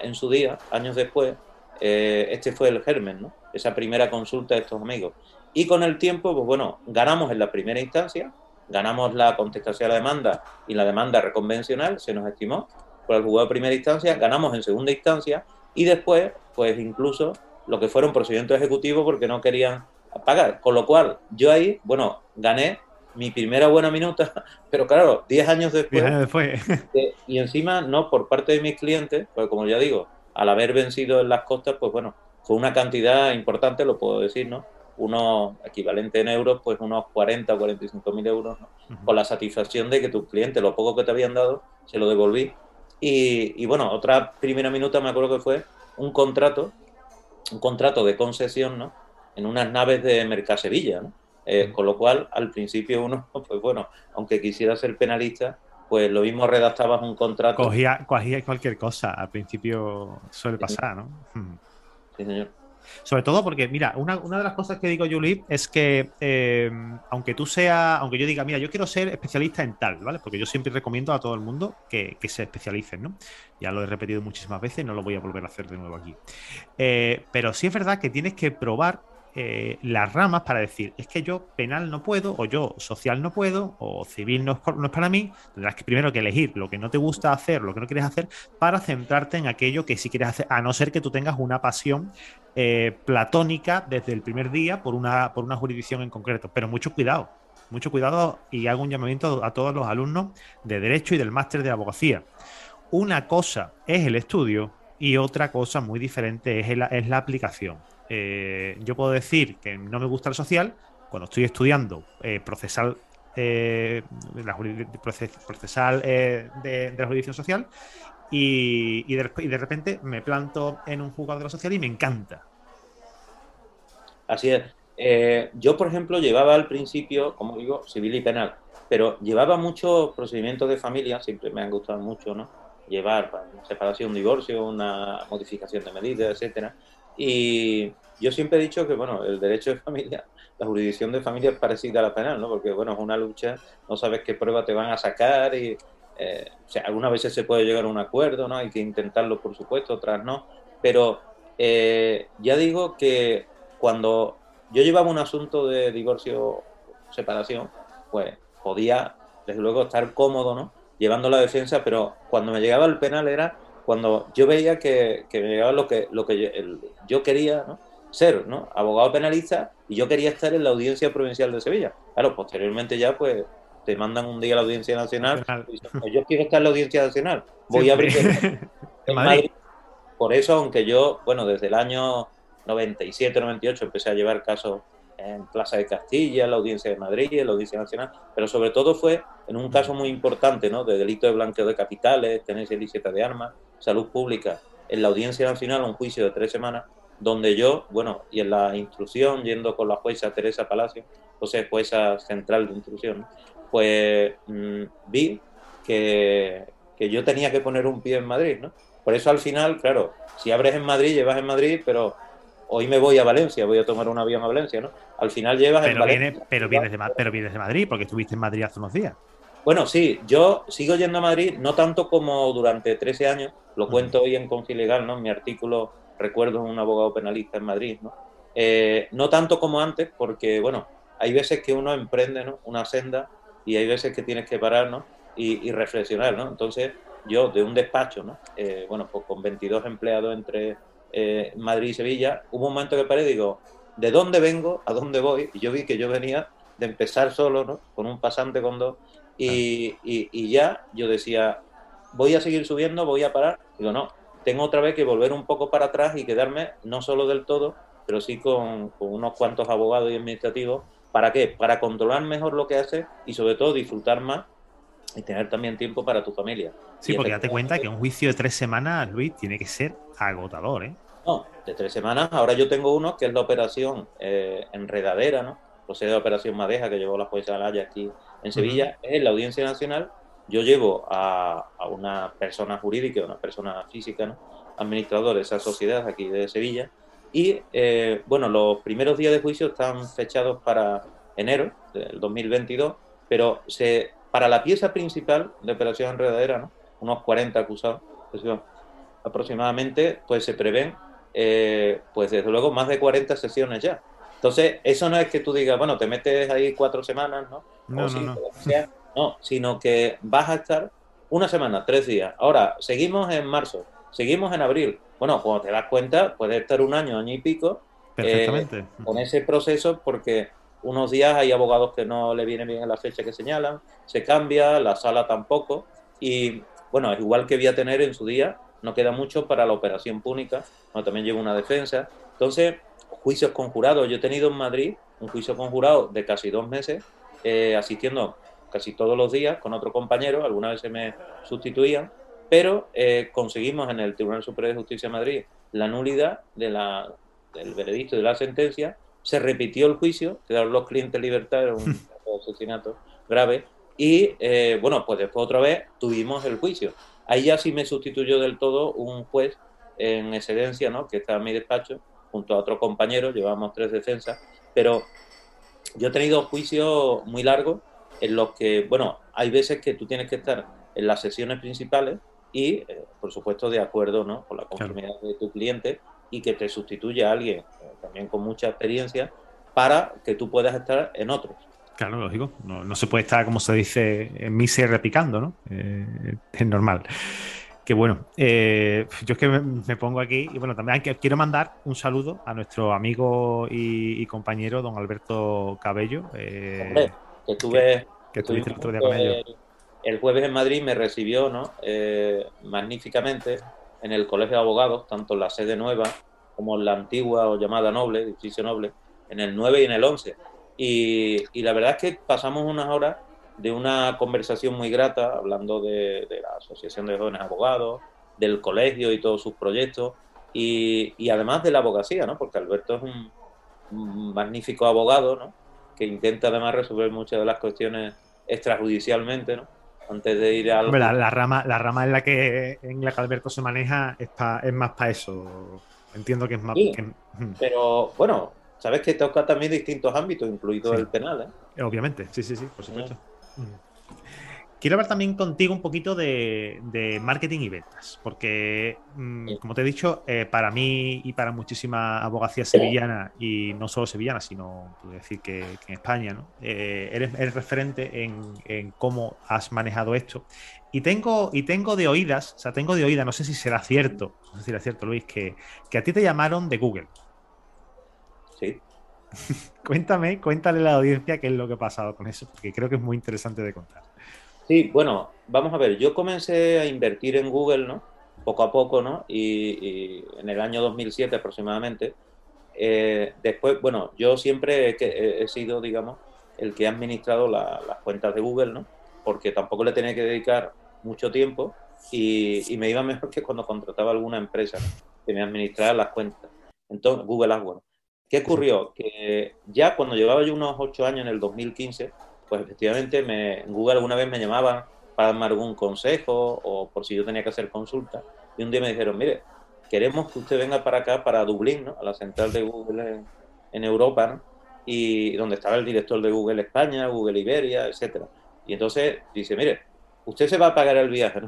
[SPEAKER 2] en su día, años después, eh, este fue el germen, ¿no? Esa primera consulta de estos amigos. Y con el tiempo, pues bueno, ganamos en la primera instancia, ganamos la contestación a la demanda y la demanda reconvencional, se nos estimó por el juzgado de primera instancia, ganamos en segunda instancia y después, pues incluso lo que fueron procedimientos ejecutivos porque no querían pagar. Con lo cual, yo ahí, bueno, gané mi primera buena minuta, pero claro, 10 años después.
[SPEAKER 1] Años después.
[SPEAKER 2] y encima, no por parte de mis clientes, porque como ya digo, al haber vencido en las costas, pues bueno, fue una cantidad importante, lo puedo decir, ¿no? unos equivalente en euros, pues unos 40 o 45 mil euros, ¿no? con la satisfacción de que tu cliente, lo poco que te habían dado, se lo devolví. Y, bueno, otra primera minuta me acuerdo que fue un contrato, un contrato de concesión, ¿no? En unas naves de Mercasevilla, ¿no? Eh, con lo cual, al principio uno, pues bueno, aunque quisiera ser penalista, pues lo mismo redactabas un contrato.
[SPEAKER 1] Cogía, cogía cualquier cosa, al principio suele pasar, ¿no?
[SPEAKER 2] Sí, señor.
[SPEAKER 1] Sobre todo porque, mira, una, de las cosas que digo, Julie, es que eh, aunque tú seas, aunque yo diga, mira, yo quiero ser especialista en tal, ¿vale? Porque yo siempre recomiendo a todo el mundo que, se especialicen, ¿no? Ya lo he repetido muchísimas veces no lo voy a volver a hacer de nuevo aquí. Eh, pero sí es verdad que tienes que probar eh, las ramas para decir, es que yo penal no puedo, o yo social no puedo, o civil no es, para mí, tendrás que primero que elegir lo que no te gusta hacer, lo que no quieres hacer, para centrarte en aquello que sí quieres hacer, a no ser que tú tengas una pasión eh, platónica desde el primer día por una, por una jurisdicción en concreto. Pero mucho cuidado, mucho cuidado y hago un llamamiento a todos los alumnos de Derecho y del máster de Abogacía. Una cosa es el estudio y otra cosa muy diferente es, es la aplicación. Eh, yo puedo decir que no me gusta el social cuando estoy estudiando eh, procesal, eh, procesal de, la jurisdicción social y, de, repente me planto en un juzgado de la social y me encanta.
[SPEAKER 2] Así es. yo, por ejemplo, llevaba al principio, como digo, civil y penal, pero llevaba muchos procedimientos de familia, siempre me han gustado mucho, ¿no? Llevar una separación, un divorcio, una modificación de medidas, etcétera. Y yo siempre he dicho que, bueno, el derecho de familia, la jurisdicción de familia es parecida a la penal, ¿no? Porque, bueno, es una lucha, no sabes qué prueba te van a sacar y, eh, algunas veces se puede llegar a un acuerdo, ¿no? Hay que intentarlo, por supuesto, otras no. Pero eh, ya digo que cuando yo llevaba un asunto de divorcio, separación, pues podía, desde luego, estar cómodo, ¿no? Llevando la defensa, pero cuando me llegaba el penal era cuando yo veía que, que me llegaba lo que, lo que yo, quería ser, ¿no? Abogado penalista y yo quería estar en la Audiencia Provincial de Sevilla. Claro, posteriormente ya pues te mandan un día a la Audiencia Nacional y pues yo quiero estar en la Audiencia Nacional, voy a abrir en Madrid. Por eso, aunque yo, bueno, desde el año 97, 98 empecé a llevar casos en Plaza de Castilla, en la Audiencia de Madrid, en la Audiencia Nacional, pero sobre todo fue en un caso muy importante, ¿no? De delito de blanqueo de capitales, tenencia ilícita de armas, salud pública, en la Audiencia Nacional, un juicio de tres semanas, donde yo, bueno, y en la instrucción, yendo con la jueza Teresa Palacio, o sea, jueza central de instrucción, pues mm, vi que, que yo tenía que poner un pie en Madrid, ¿no? Por eso al final, claro, si abres en Madrid, llevas en Madrid, pero hoy me voy a Valencia, voy a tomar un avión a Valencia, ¿no? Al final llevas
[SPEAKER 1] pero en pero, vienes de, pero vienes de Madrid, porque estuviste en Madrid hace unos días.
[SPEAKER 2] Bueno, sí, yo sigo yendo a Madrid, no tanto como durante 13 años, lo cuento hoy en Legal, ¿no? En mi artículo Recuerdo un abogado penalista en Madrid, ¿no? Eh, no tanto como antes, porque, bueno, hay veces que uno emprende ¿no? una senda y hay veces que tienes que parar, ¿no? Y, reflexionar, ¿no? Entonces, yo de un despacho, ¿no? Eh, bueno, pues con 22 empleados entre eh, Madrid y Sevilla, hubo un momento que paré y digo, ¿de dónde vengo? ¿A dónde voy? Y yo vi que yo venía de empezar solo, ¿no? Con un pasante con dos. Y, y, ya yo decía, voy a seguir subiendo, voy a parar. Digo, no, tengo otra vez que volver un poco para atrás y quedarme, no solo del todo, pero sí con, con unos cuantos abogados y administrativos. ¿Para qué? Para controlar mejor lo que haces y sobre todo disfrutar más y tener también tiempo para tu familia.
[SPEAKER 1] Sí, porque date cuenta que un juicio de tres semanas, Luis, tiene que ser agotador, ¿eh?
[SPEAKER 2] No, de tres semanas. Ahora yo tengo uno que es la operación eh, enredadera, ¿no? Procede de operación Madeja que llevó la jueza Alaya aquí en Sevilla. Es en la Audiencia Nacional. Yo llevo a, una persona jurídica, una persona física, ¿no? Administrador de esa sociedad aquí de Sevilla. Y eh, bueno, los primeros días de juicio están fechados para enero del 2022, pero se, para la pieza principal de operación enredadera, ¿no? unos 40 acusados aproximadamente, pues se prevén eh, pues desde luego más de 40 sesiones ya. Entonces, eso no es que tú digas, bueno, te metes ahí cuatro semanas, ¿no?
[SPEAKER 1] No, no,
[SPEAKER 2] no. sino que vas a estar una semana, tres días. Ahora, seguimos en marzo, seguimos en abril. Bueno, cuando te das cuenta, puede estar un año, año y pico.
[SPEAKER 1] Perfectamente. Eh,
[SPEAKER 2] con ese proceso, porque unos días hay abogados que no le vienen bien a la fecha que señalan, se cambia, la sala tampoco. Y bueno, es igual que voy a tener en su día no queda mucho para la operación púnica, no, también llevo una defensa. Entonces, juicios conjurados. Yo he tenido en Madrid un juicio conjurado de casi dos meses, eh, asistiendo casi todos los días con otro compañero, algunas veces me sustituían, pero eh, conseguimos en el Tribunal Superior de Justicia de Madrid la nulidad de la, del veredicto de la sentencia, se repitió el juicio, quedaron los clientes libertad, era un asesinato grave, y eh, bueno, pues después otra vez tuvimos el juicio. Ahí ya sí me sustituyó del todo un juez en excedencia, ¿no? que está en mi despacho, junto a otro compañero, llevamos tres defensas, pero yo he tenido juicios muy largos en los que, bueno, hay veces que tú tienes que estar en las sesiones principales y, eh, por supuesto, de acuerdo ¿no? con la conformidad de tu cliente y que te sustituya a alguien eh, también con mucha experiencia para que tú puedas estar en otros.
[SPEAKER 1] Claro, lógico. No, se puede estar, como se dice, en mise repicando, ¿no? Eh, es normal. Que bueno, eh, yo es que me, pongo aquí y bueno, también quiero mandar un saludo a nuestro amigo y, compañero don Alberto Cabello.
[SPEAKER 2] Eh, Hombre, que estuve, que, estuviste el otro día con ellos. El, jueves en Madrid me recibió, ¿no? magníficamente en el Colegio de Abogados, tanto en la sede nueva como en la antigua o llamada Noble, edificio Noble, en el 9 y en el 11 y, la verdad es que pasamos unas horas de una conversación muy grata, hablando de, la Asociación de Jóvenes Abogados, del colegio y todos sus proyectos, y, además de la abogacía, ¿no? Porque Alberto es un, magnífico abogado, ¿no? Que intenta además resolver muchas de las cuestiones extrajudicialmente, ¿no? Antes de ir a
[SPEAKER 1] La, la, rama, la rama en la que en la que Alberto se maneja es, es más para eso. Entiendo que es más.
[SPEAKER 2] Pero bueno, sabes que toca también distintos ámbitos, incluido el penal.
[SPEAKER 1] ¿eh? Obviamente, sí, sí, sí, por supuesto. Mm. quiero hablar también contigo un poquito de, marketing y ventas, porque, mm, como te he dicho, eh, para mí y para muchísima abogacía sevillana, y no solo sevillana, sino, puedo decir que, en España, ¿no? Eh, eres, referente en, cómo has manejado esto. Y tengo, y tengo de oídas, o sea, tengo de oídas, no sé si será cierto, no sé si será cierto, Luis, que, que a ti te llamaron de Google.
[SPEAKER 2] Sí.
[SPEAKER 1] Cuéntame, cuéntale a la audiencia qué es lo que ha pasado con eso, porque creo que es muy interesante de contar.
[SPEAKER 2] Sí, bueno, vamos a ver, yo comencé a invertir en Google, ¿no? Poco a poco, ¿no? Y, en el año 2007 aproximadamente. Eh, después, bueno, yo siempre he, sido, digamos, el que ha administrado las cuentas de Google, ¿no? Porque tampoco le tenía que dedicar mucho tiempo y, me iba mejor que cuando contrataba alguna empresa que me administrara las cuentas. Entonces, Google AdWords. ¿Qué ocurrió? Que ya cuando llevaba yo unos ocho años en el 2015, pues efectivamente me, en Google alguna vez me llamaban para darme algún consejo o por si yo tenía que hacer consulta. Y un día me dijeron, mire, queremos que usted venga para acá, para Dublín, ¿no? a la central de Google en, Europa, ¿no? y donde estaba el director de Google España, Google Iberia, etcétera. Y entonces dice, mire, usted se va a pagar el viaje. ¿no?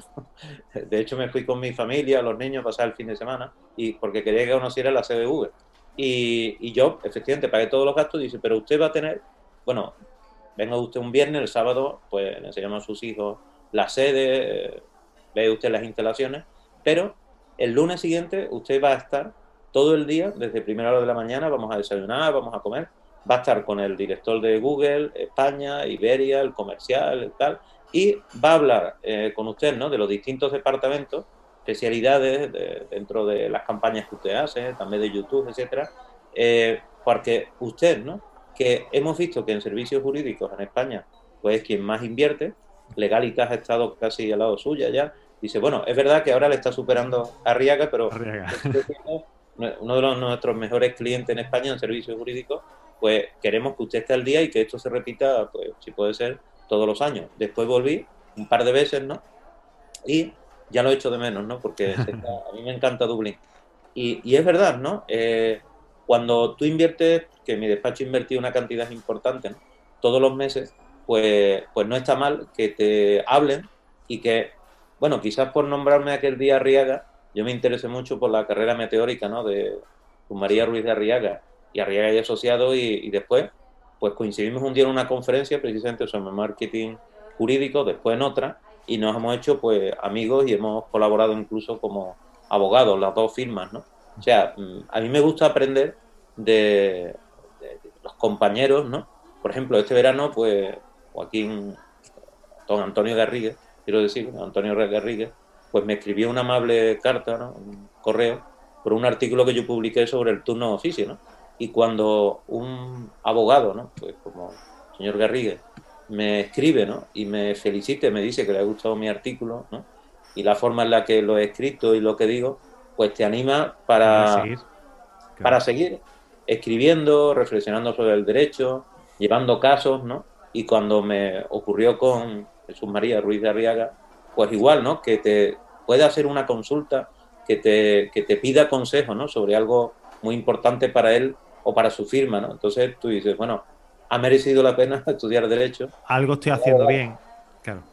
[SPEAKER 2] De hecho, me fui con mi familia, los niños, a pasar el fin de semana, y porque quería que conociera la sede de Google. Y, y, yo, efectivamente, pagué todos los gastos. Dice, pero usted va a tener, bueno, venga usted un viernes, el sábado, pues le enseñamos a sus hijos la sede, ve usted las instalaciones, pero el lunes siguiente usted va a estar todo el día, desde primera hora de la mañana, vamos a desayunar, vamos a comer, va a estar con el director de Google, España, Iberia, el comercial, el tal, y va a hablar eh, con usted ¿no? de los distintos departamentos, especialidades dentro de las campañas que usted hace, también de YouTube, etcétera, eh, porque usted, ¿no? que hemos visto que en servicios jurídicos en España, pues quien más invierte, Legalitas ha estado casi al lado suya ya, dice, bueno, es verdad que ahora le está superando a Arriaga, pero uno de nuestros mejores clientes en España en servicios jurídicos, pues queremos que usted esté al día y que esto se repita, pues si puede ser, todos los años. Después volví un par de veces, ¿no? Y ya lo he hecho de menos, ¿no? Porque a mí me encanta Dublín. Y, y es verdad, ¿no? Eh, cuando tú inviertes, que mi despacho invertido una cantidad importante todos los meses, pues, pues no está mal que te hablen y que, bueno, quizás por nombrarme aquel día Arriaga, yo me interesé mucho por la carrera meteórica ¿no? de María Ruiz de Arriaga y Arriaga y Asociado y, después pues coincidimos un día en una conferencia precisamente sobre marketing jurídico, después en otra, y nos hemos hecho pues amigos y hemos colaborado incluso como abogados, las dos firmas, ¿no? O sea, mm, a mí me gusta aprender de, los compañeros, ¿no? Por ejemplo, este verano, pues Joaquín, don Antonio Garrigues, quiero decir, Antonio Garrigues, pues me escribió una amable carta, ¿no? un correo, por un artículo que yo publiqué sobre el turno de oficio, ¿no? Y cuando un abogado, ¿no? Pues como el señor Garrigues, me escribe, ¿no? Y me felicite, me dice que le ha gustado mi artículo, ¿no? Y la forma en la que lo he escrito y lo que digo, pues te anima para, para seguir, escribiendo, reflexionando sobre el derecho, llevando casos, ¿no? Y cuando me ocurrió con Jesús María Ruiz de Arriaga, pues igual, ¿no? Que te puede hacer una consulta, que te, que te pida consejo, ¿no? Sobre algo muy importante para él o para su firma, ¿no? Entonces tú dices, bueno, ha merecido la pena estudiar derecho.
[SPEAKER 1] Algo estoy haciendo bien, claro.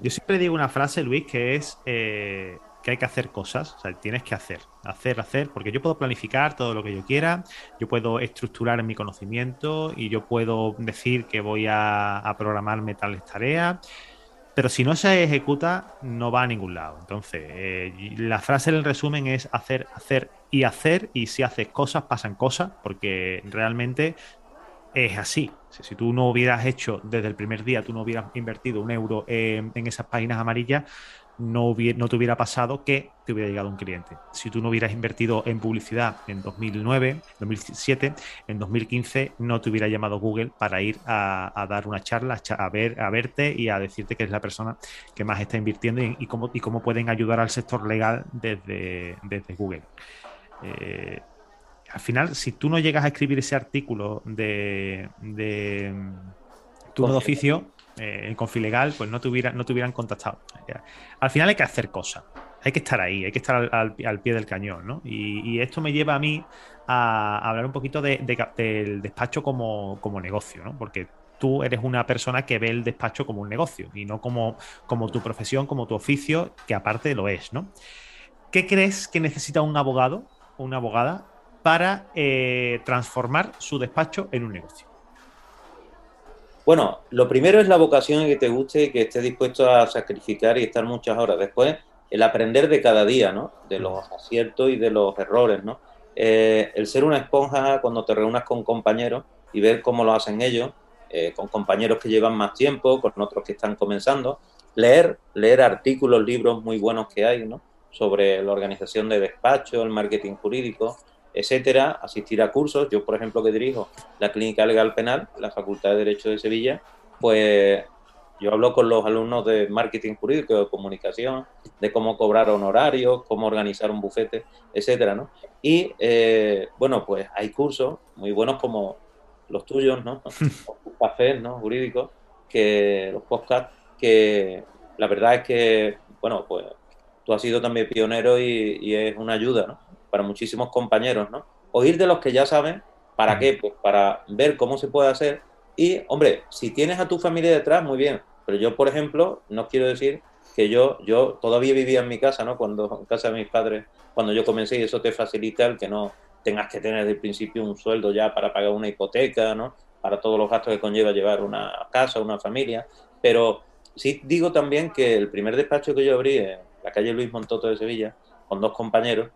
[SPEAKER 1] Yo siempre digo una frase, Luis, que es eh, que hay que hacer cosas, o sea, tienes que hacer, hacer, hacer, porque yo puedo planificar todo lo que yo quiera, yo puedo estructurar mi conocimiento y yo puedo decir que voy a, programarme tales tareas, pero si no se ejecuta, no va a ningún lado. Entonces, eh, la frase del resumen es hacer, hacer y hacer, y si haces cosas, pasan cosas, porque realmente es así. Si tú no hubieras hecho desde el primer día, tú no hubieras invertido un euro en esas páginas amarillas, no, no te hubiera pasado que te hubiera llegado un cliente. Si tú no hubieras invertido en publicidad en 2009, 2007, en 2015 no te hubiera llamado Google para ir a, dar una charla, a, ver, a verte y a decirte que es la persona que más está invirtiendo y, cómo, y cómo pueden ayudar al sector legal desde, desde Google. Eh, al final, si tú no llegas a escribir ese artículo de, de turno de oficio, eh, en Confilegal, pues no te, no te hubieran contactado. Al final hay que hacer cosas, hay que estar ahí, hay que estar al, pie del cañón, ¿no? Y, esto me lleva a mí a, hablar un poquito del despacho como, negocio, ¿no? Porque tú eres una persona que ve el despacho como un negocio y no como, como tu profesión, como tu oficio, que aparte lo es, ¿no? ¿Qué crees que necesita un abogado o una abogada para eh, transformar su despacho en un negocio?
[SPEAKER 2] Bueno, lo primero es la vocación que te guste y que estés dispuesto a sacrificar y estar muchas horas. Después, el aprender de cada día, ¿no? De los aciertos y de los errores, ¿no? Eh, el ser una esponja cuando te reúnas con compañeros y ver cómo lo hacen ellos, eh, con compañeros que llevan más tiempo, con otros que están comenzando, leer, leer artículos, libros muy buenos que hay, ¿no? Sobre la organización de despacho, el marketing jurídico, etcétera, asistir a cursos. Yo, por ejemplo, que dirijo la Clínica Legal Penal, la Facultad de Derecho de Sevilla, pues yo hablo con los alumnos de marketing jurídico, de comunicación, de cómo cobrar honorarios, cómo organizar un bufete, etcétera, ¿no? Y, eh, bueno, pues hay cursos muy buenos como los tuyos, ¿no? Cafés, ¿no? Jurídicos, que los podcasts, que la verdad es que, bueno, pues tú has sido también pionero y, y es una ayuda, ¿no? Para muchísimos compañeros, ¿no? Oír de los que ya saben, ¿para qué? Pues para ver cómo se puede hacer y, hombre, si tienes a tu familia detrás, muy bien. Pero yo, por ejemplo, no quiero decir que yo, yo todavía vivía en mi casa, ¿no? Cuando, en casa de mis padres, cuando yo comencé, y eso te facilita el que no tengas que tener desde el principio un sueldo ya para pagar una hipoteca, ¿no? Para todos los gastos que conlleva llevar una casa, una familia. Pero sí digo también que el primer despacho que yo abrí en la calle Luis Montoto de Sevilla, con dos compañeros,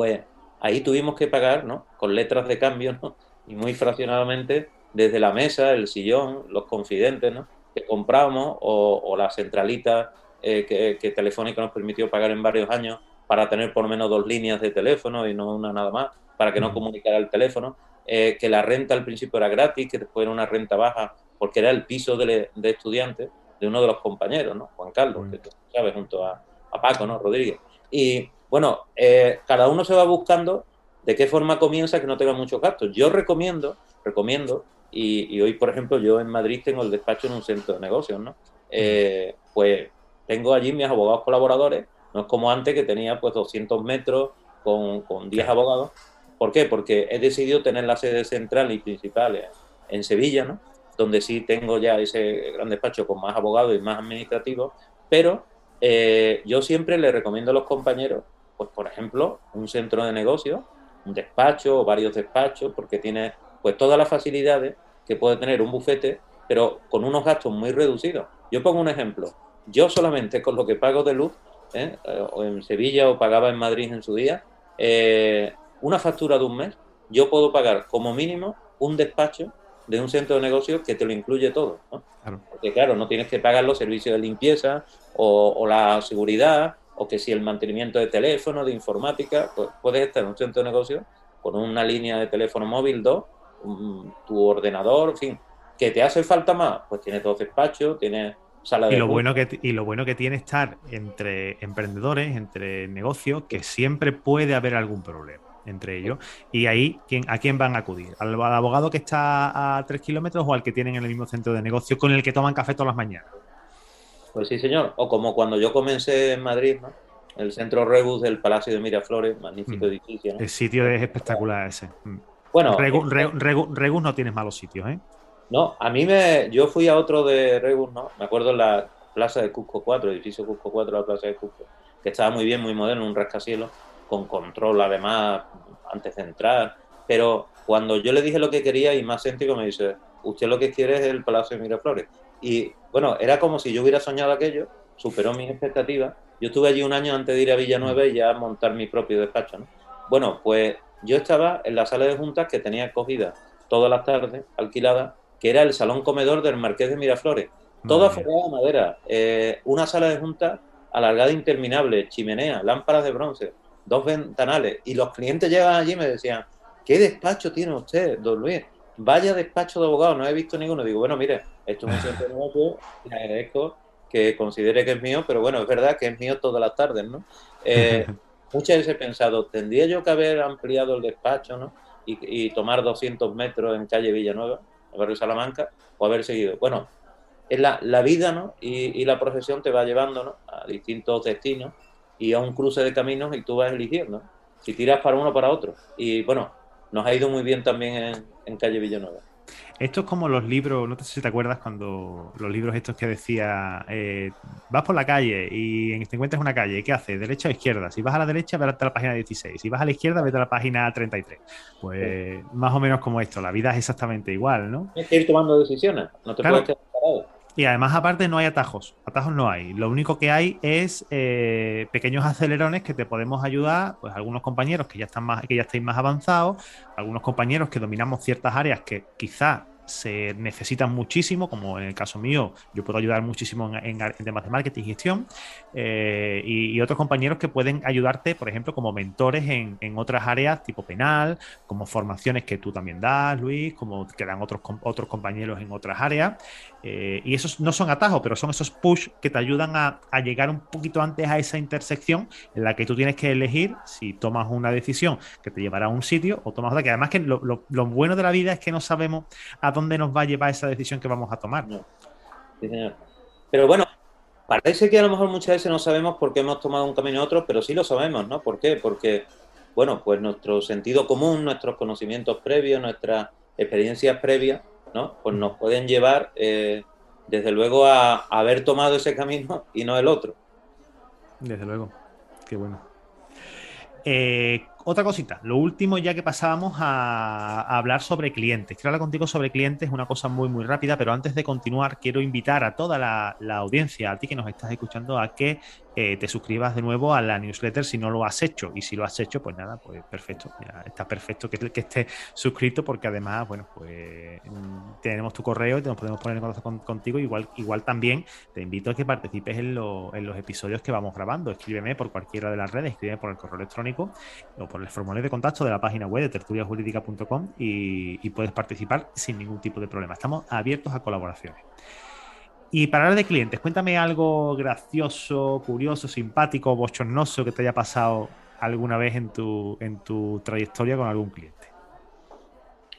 [SPEAKER 2] pues ahí tuvimos que pagar, ¿no? Con letras de cambio, ¿no? Y muy fraccionadamente desde la mesa, el sillón, los confidentes ¿no? que compramos o, la centralita eh, que, Telefónica nos permitió pagar en varios años para tener por lo menos dos líneas de teléfono y no una nada más, para que no comunicara el teléfono, eh, que la renta al principio era gratis, que después era una renta baja, porque era el piso de, estudiantes de uno de los compañeros, ¿no? Juan Carlos, que tú sabes, junto a, Paco, ¿no? Rodríguez. Y bueno, eh, cada uno se va buscando de qué forma comienza que no tenga muchos gastos. Yo recomiendo, recomiendo y, hoy, por ejemplo, yo en Madrid tengo el despacho en un centro de negocios, ¿no? Eh, pues tengo allí mis abogados colaboradores, no es como antes que tenía pues 200 metros con, con 10 abogados. ¿Por qué? Porque he decidido tener la sede central y principal en Sevilla, ¿no? Donde sí tengo ya ese gran despacho con más abogados y más administrativos, pero eh, yo siempre le recomiendo a los compañeros, pues por ejemplo, un centro de negocios, un despacho o varios despachos, porque tiene pues todas las facilidades que puede tener un bufete, pero con unos gastos muy reducidos. Yo pongo un ejemplo. Yo solamente con lo que pago de luz, ¿eh? Eh, o en Sevilla o pagaba en Madrid en su día, eh, una factura de un mes, yo puedo pagar como mínimo un despacho de un centro de negocios que te lo incluye todo. Porque claro, no tienes que pagar los servicios de limpieza o, o, la seguridad, o que si el mantenimiento de teléfono, de informática, pues puedes estar en un centro de negocios con una línea de teléfono móvil 2 tu ordenador, en fin, que te hace falta más, pues tienes dos despachos, tienes sala de...
[SPEAKER 1] Y lo, bueno que, y lo bueno que tiene estar entre emprendedores, entre negocios, que siempre puede haber algún problema entre ellos. Y ahí, ¿quién, ¿a quién van a acudir? ¿Al, abogado que está a tres kilómetros o al que tienen en el mismo centro de negocio con el que toman café todas las mañanas?
[SPEAKER 2] Pues sí, señor. O como cuando yo comencé en Madrid, ¿no? El centro Rebus del Palacio de Miraflores, magnífico mm. edificio.
[SPEAKER 1] El sitio es espectacular ese. Mm. Bueno, Regus, no tienes malos sitios, ¿eh?
[SPEAKER 2] No, a mí me. Yo fui a otro de Regus, ¿no? Me acuerdo en la Plaza de Cusco 4, edificio Cusco 4, la Plaza de Cusco, que estaba muy bien, muy moderno, un rascacielos, con control además, antes de entrar. Pero cuando yo le dije lo que quería, y más céntrico me dice, usted lo que quiere es el Palacio de Miraflores. Y bueno, era como si yo hubiera soñado aquello, superó mis expectativas. Yo estuve allí un año antes de ir a Villanueva y ya montar mi propio despacho, ¿no? Bueno, pues yo estaba en la sala de juntas que tenía acogida todas las tardes, alquilada, que era el salón comedor del Marqués de Miraflores. Toda forrada de madera, eh, una sala de juntas alargada interminable, chimenea, lámparas de bronce, dos ventanales. Y los clientes llegaban allí y me decían, ¿qué despacho tiene usted, don Luis? Vaya despacho de abogado, no he visto ninguno. Digo, bueno, mire, esto es un negocio, le agradezco que considere que es mío, pero bueno, es verdad que es mío todas las tardes, ¿no? Eh, muchas veces he pensado, ¿tendría yo que haber ampliado el despacho ¿no? y, tomar 200 metros en calle Villanueva, en barrio Salamanca, o haber seguido? Bueno, es la, la vida ¿no? Y, la profesión te va llevando ¿no? a distintos destinos y a un cruce de caminos y tú vas eligiendo si tiras para uno o para otro. Y bueno, nos ha ido muy bien también en, en calle Villanueva.
[SPEAKER 1] Esto es como los libros, no sé si te acuerdas cuando los libros estos que decía, eh, vas por la calle y te encuentras una calle, ¿qué haces? ¿Derecha o izquierda? Si vas a la derecha, vete a la página 16. Si vas a la izquierda, vete a la página 33. Pues más o menos como esto, la vida es exactamente igual, ¿no?
[SPEAKER 2] Tienes que ir tomando decisiones, no te puedes quedar parado.
[SPEAKER 1] Y además, aparte, no hay atajos. Atajos no hay. Lo único que hay es eh, pequeños acelerones que te podemos ayudar, pues algunos compañeros que ya están más, que ya estáis más avanzados, algunos compañeros que dominamos ciertas áreas que quizá se necesitan muchísimo, como en el caso mío, yo puedo ayudar muchísimo en, temas de marketing y gestión, eh, y, otros compañeros que pueden ayudarte, por ejemplo, como mentores en, otras áreas tipo penal, como formaciones que tú también das, Luis, como que dan otros, otros compañeros en otras áreas. Eh, y esos no son atajos, pero son esos push que te ayudan a, llegar un poquito antes a esa intersección en la que tú tienes que elegir si tomas una decisión que te llevará a un sitio o tomas otra. Que además que lo, bueno de la vida es que no sabemos a dónde nos va a llevar esa decisión que vamos a tomar.
[SPEAKER 2] Pero bueno, parece que a lo mejor muchas veces no sabemos por qué hemos tomado un camino u otro, pero sí lo sabemos, ¿no? ¿Por qué? Porque, bueno, pues nuestro sentido común, nuestros conocimientos previos, nuestras experiencias previas, ¿no? Pues nos pueden llevar, eh, desde luego, a, haber tomado ese camino y no el otro.
[SPEAKER 1] Desde luego. Qué bueno. Eh, otra cosita, lo último ya que pasábamos a, hablar sobre clientes. Quiero hablar contigo sobre clientes, es una cosa muy muy rápida, pero antes de continuar quiero invitar a toda la, audiencia, a ti que nos estás escuchando, a que eh, te suscribas de nuevo a la newsletter si no lo has hecho. Y si lo has hecho, pues nada, pues perfecto, está perfecto que, que estés suscrito porque además, bueno, pues mm, tenemos tu correo y nos podemos poner en contacto contigo. Igual, igual también te invito a que participes en, los episodios que vamos grabando. Escríbeme por cualquiera de las redes, escríbeme por el correo electrónico por el formulario de contacto de la página web de tertuliajurídica.com y, puedes participar sin ningún tipo de problema. Estamos abiertos a colaboraciones. Y para hablar de clientes, cuéntame algo gracioso, curioso, simpático, bochornoso que te haya pasado alguna vez en tu, en tu trayectoria con algún cliente.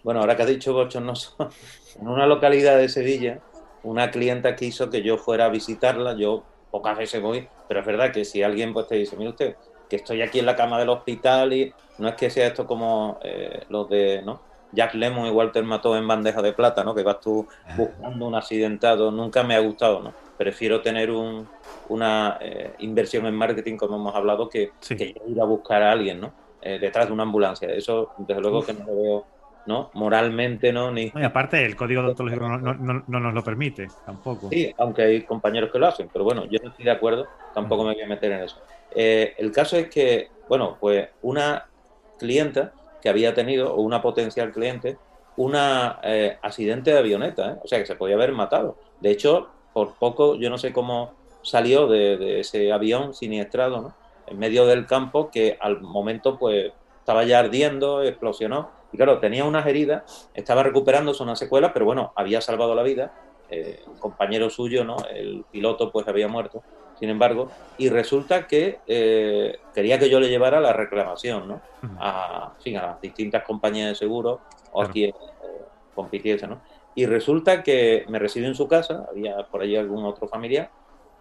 [SPEAKER 2] Bueno, ahora que has dicho bochornoso, en una localidad de Sevilla, una clienta quiso que yo fuera a visitarla, yo pocas veces voy, pero es verdad que si alguien pues, te dice, mire usted, que estoy aquí en la cama del hospital y no es que sea esto como eh, los de, ¿no? Jack Lemmon y Walter Mató en bandeja de plata, ¿no? Que vas tú buscando un accidentado. Nunca me ha gustado, ¿no? Prefiero tener un, una eh, inversión en marketing, como hemos hablado, que, ir a buscar a alguien, ¿no? Eh, detrás de una ambulancia. Eso, desde luego, que no lo veo, ¿no? Moralmente, ¿no? Ni...
[SPEAKER 1] Y aparte, el código odontológico no, no, no, nos lo permite, tampoco.
[SPEAKER 2] Sí, aunque hay compañeros que lo hacen, pero bueno, yo no estoy de acuerdo, tampoco me voy a meter en eso. Eh, el caso es que, bueno, pues una clienta que había tenido, o una potencial cliente, un eh, accidente de avioneta, ¿eh? o sea que se podía haber matado. De hecho, por poco, yo no sé cómo salió de, ese avión siniestrado, ¿no? En medio del campo, que al momento, pues, estaba ya ardiendo, explosionó. Y claro, tenía unas heridas, estaba recuperándose una secuela, pero bueno, había salvado la vida. Eh, compañero suyo, ¿no? El piloto, pues, había muerto sin embargo, y resulta que eh, quería que yo le llevara la reclamación, ¿no? A, a las distintas compañías de seguros o a quien eh, compitiese, ¿no? Y resulta que me recibió en su casa, había por allí algún otro familiar,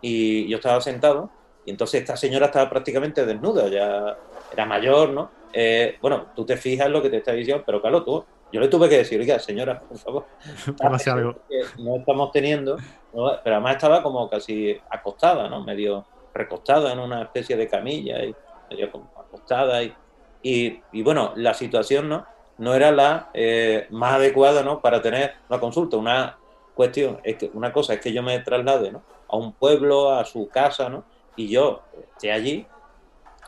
[SPEAKER 2] y yo estaba sentado, y entonces esta señora estaba prácticamente desnuda, ya era mayor, ¿no? Eh, bueno, tú te fijas en lo que te está diciendo, pero claro, tú yo le tuve que decir, oiga, señora, por favor, no estamos teniendo, pero además estaba como casi acostada, ¿no? Medio recostada en una especie de camilla, y medio acostada, y, y, bueno, la situación, ¿no? No era la eh, más adecuada, ¿no? Para tener una consulta, una cuestión, es que una cosa es que yo me traslade, ¿no? A un pueblo, a su casa, ¿no? Y yo esté allí,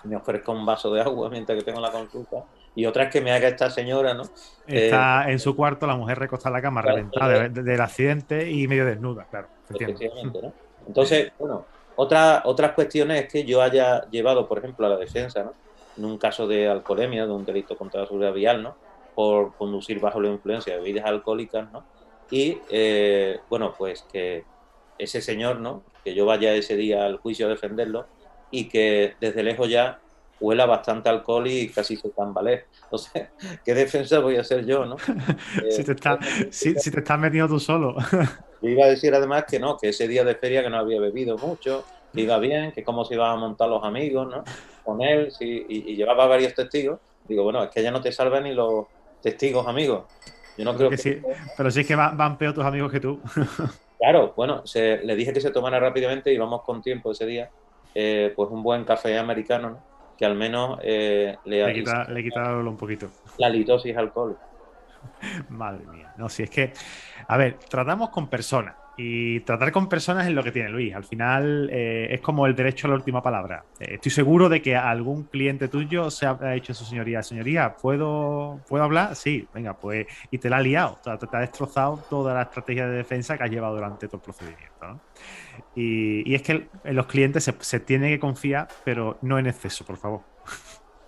[SPEAKER 2] me ofrezco un vaso de agua mientras que tengo la consulta, y otra es que me haga esta señora, ¿no?
[SPEAKER 1] Está eh, en su cuarto, la mujer recostada en la cama, reventada del accidente y medio desnuda, claro.
[SPEAKER 2] ¿no? Entonces, bueno, otra, otras cuestiones es que yo haya llevado, por ejemplo, a la defensa, ¿no? En un caso de alcoholemia, de un delito contra la seguridad vial, ¿no? Por conducir bajo la influencia de bebidas alcohólicas, ¿no? Y, eh, bueno, pues que ese señor, ¿no? Que yo vaya ese día al juicio a defenderlo y que desde lejos ya huela bastante alcohol y casi se tambalea. Entonces, ¿qué defensa voy a hacer yo, no?
[SPEAKER 1] si, te estás, si, te estás metiendo tú solo.
[SPEAKER 2] yo iba a decir además que no, que ese día de feria que no había bebido mucho, que iba bien, que cómo se iban a montar los amigos, ¿no? Con él, sí, y, llevaba varios testigos. Digo, bueno, es que ya no te salvan ni los testigos amigos. Yo no creo
[SPEAKER 1] que, sí, pero sí es que van, peor tus amigos que tú.
[SPEAKER 2] Claro, bueno, le dije que se tomara rápidamente y vamos con tiempo ese día. Eh, pues un buen café americano, que al menos eh, le,
[SPEAKER 1] le, quita, le quita un poquito.
[SPEAKER 2] La litosis alcohol.
[SPEAKER 1] Madre mía. No, si es que, a ver, tratamos con personas. Y tratar con personas es lo que tiene Luis. Al final eh, es como el derecho a la última palabra. Eh, estoy seguro de que algún cliente tuyo se ha dicho su señoría, señoría, ¿puedo, ¿puedo hablar? Sí, venga, pues. Y te la ha liado. te, ha destrozado toda la estrategia de defensa que has llevado durante todo el procedimiento. Y, es que los clientes se, se tiene que confiar, pero no en exceso, por favor.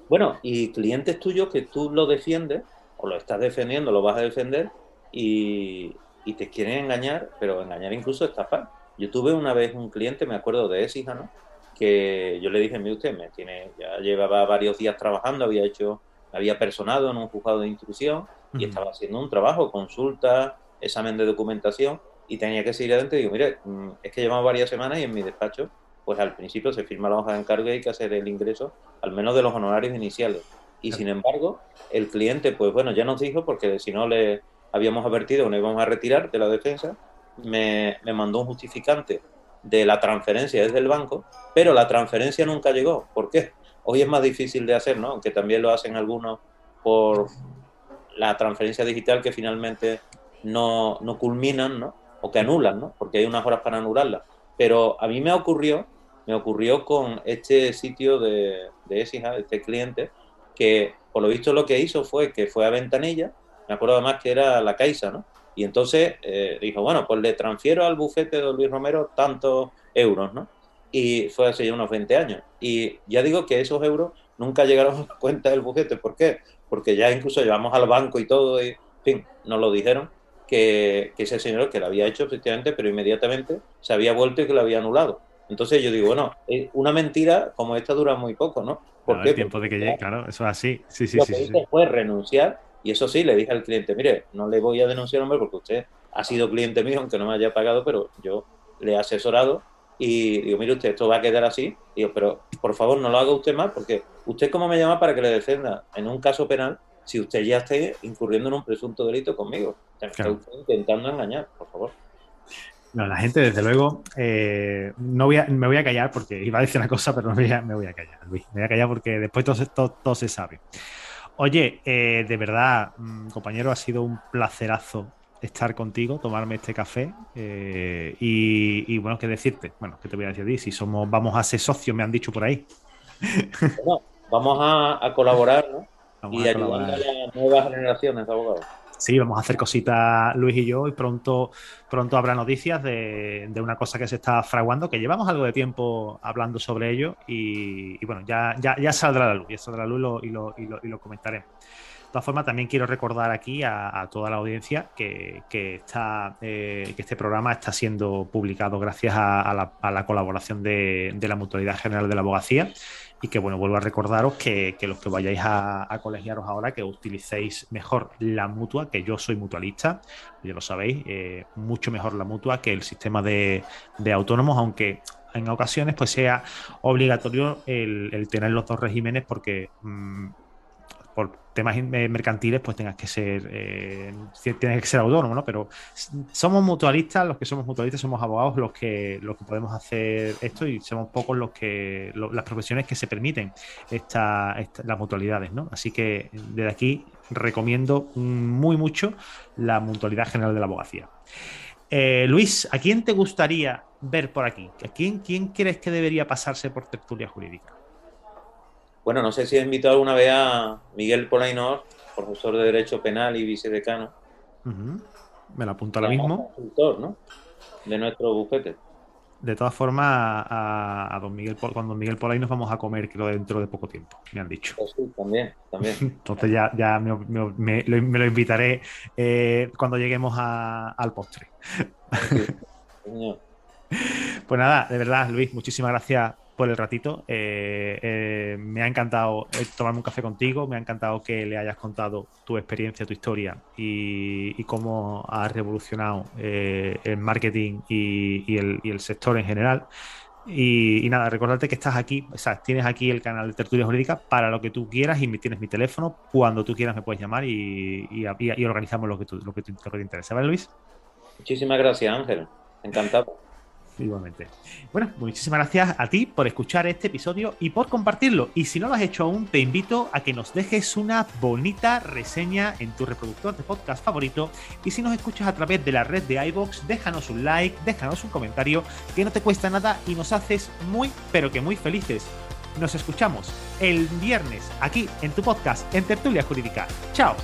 [SPEAKER 2] Bueno, y clientes tuyos que tú lo defiendes o lo estás defendiendo, lo vas a defender y, te quieren engañar, pero engañar incluso estafar. Yo tuve una vez un cliente, me acuerdo de Esija, ¿no? Que yo le dije, mire usted, me tiene, ya llevaba varios días trabajando, había hecho, había personado en un juzgado de instrucción y estaba haciendo un trabajo, consulta, examen de documentación y tenía que seguir adelante. Y digo, mire, mm, es que llevamos varias semanas y en mi despacho, pues al principio se firma la hoja de encargo y hay que hacer el ingreso, al menos de los honorarios iniciales. Y sin embargo, el cliente, pues bueno, ya nos dijo, porque si no le habíamos advertido que no íbamos a retirar de la defensa, me, mandó un justificante de la transferencia desde el banco, pero la transferencia nunca llegó. ¿Por qué? Hoy es más difícil de hacer, ¿no? Aunque también lo hacen algunos por la transferencia digital que finalmente no, no culminan, ¿no? O que anulan, ¿no? Porque hay unas horas para anularla. Pero a mí me ocurrió, me ocurrió con este sitio de, de Esija, este cliente, que por lo visto lo que hizo fue que fue a Ventanilla, me acuerdo además que era la Caixa, ¿no? Y entonces eh, dijo, bueno, pues le transfiero al bufete de Luis Romero tantos euros, ¿no? Y fue hace ya unos 20 años. Y ya digo que esos euros nunca llegaron a la cuenta del bufete. ¿Por qué? Porque ya incluso llevamos al banco y todo, y en fin, nos lo dijeron, que, que ese señor que lo había hecho efectivamente, pero inmediatamente se había vuelto y que lo había anulado. Entonces yo digo, bueno, eh, una mentira como esta dura muy poco, ¿no?
[SPEAKER 1] ¿Por qué? El tiempo de que llegue, claro, eso es así. Sí, sí,
[SPEAKER 2] lo
[SPEAKER 1] sí.
[SPEAKER 2] que hice fue renunciar y eso sí, le dije al cliente, mire, no le voy a denunciar, hombre, porque usted ha sido cliente mío, aunque no me haya pagado, pero yo le he asesorado y digo, mire usted, esto va a quedar así. Digo, pero por favor no lo haga usted más, porque usted cómo me llama para que le defienda en un caso penal si usted ya esté incurriendo en un presunto delito conmigo. está usted intentando engañar, por favor.
[SPEAKER 1] No, la gente, desde luego, eh, no voy a, me voy a callar porque iba a decir una cosa, pero no me voy a, callar, Luis. Me voy a callar porque después todo, todo, se sabe. Oye, eh, de verdad, mm, compañero, ha sido un placerazo estar contigo, tomarme este café eh, y, bueno, qué decirte. Bueno, ¿qué te voy a decir? Si somos, vamos a ser socios, me han dicho por ahí.
[SPEAKER 2] vamos a, colaborar, ¿no? y a ayudar a las nuevas generaciones de abogados.
[SPEAKER 1] Sí, vamos a hacer cositas Luis y yo y pronto, pronto habrá noticias de, una cosa que se está fraguando, que llevamos algo de tiempo hablando sobre ello y, bueno, ya, ya, saldrá la luz, ya saldrá la luz y lo, y lo, y lo comentaré. De todas formas, también quiero recordar aquí a, toda la audiencia que, está, eh, que este programa está siendo publicado gracias a, la, colaboración de, de la Mutualidad General de la Abogacía y que, bueno, vuelvo a recordaros que, los que vayáis a, colegiaros ahora, que utilicéis mejor la mutua, que yo soy mutualista, ya lo sabéis, eh, mucho mejor la mutua que el sistema de, autónomos, aunque en ocasiones pues sea obligatorio el, tener los dos regímenes porque mm, por temas mercantiles, pues tengas que ser, eh, tienes que ser autónomo, ¿no? Pero somos mutualistas, los que somos mutualistas somos abogados los que, los que podemos hacer esto y somos pocos los que, las profesiones que se permiten esta, las mutualidades, ¿no? Así que desde aquí recomiendo muy mucho la mutualidad general de la abogacía. Eh, Luis, ¿a quién te gustaría ver por aquí? ¿A quién, quién crees que debería pasarse por tertulia jurídica?
[SPEAKER 2] Bueno, no sé si he invitado alguna vez a Miguel Polainor, profesor de Derecho Penal y vicedecano.
[SPEAKER 1] Me lo apunto ahora mismo.
[SPEAKER 2] ¿no? De nuestro bufete.
[SPEAKER 1] De todas formas, a, don Miguel, con don Miguel Polay nos vamos a comer, creo, dentro de poco tiempo, me han dicho.
[SPEAKER 2] Pues sí, también, también.
[SPEAKER 1] Entonces ya, ya me, lo, invitaré eh, cuando lleguemos al postre. pues nada, de verdad, Luis, muchísimas gracias por el ratito. Eh, eh, me ha encantado eh, tomarme un café contigo, me ha encantado que le hayas contado tu experiencia, tu historia y, cómo has revolucionado el marketing y, el, sector en general. Y, nada, recordarte que estás aquí, o sea, tienes aquí el canal de Tertulia Jurídica para lo que tú quieras y tienes mi teléfono. Cuando tú quieras me puedes llamar y, organizamos lo que, tú, te interesa, ¿vale, Luis?
[SPEAKER 2] Muchísimas gracias, Ángel. Encantado.
[SPEAKER 1] Igualmente. Bueno, muchísimas gracias a ti por escuchar este episodio y por compartirlo. Y si no lo has hecho aún, te invito a que nos dejes una bonita reseña en tu reproductor de podcast favorito. Y si nos escuchas a través de la red de iBox, déjanos un like, déjanos un comentario, que no te cuesta nada y nos haces muy, pero que muy felices. Nos escuchamos el viernes aquí en tu podcast en Tertulia Jurídica. ¡Chao!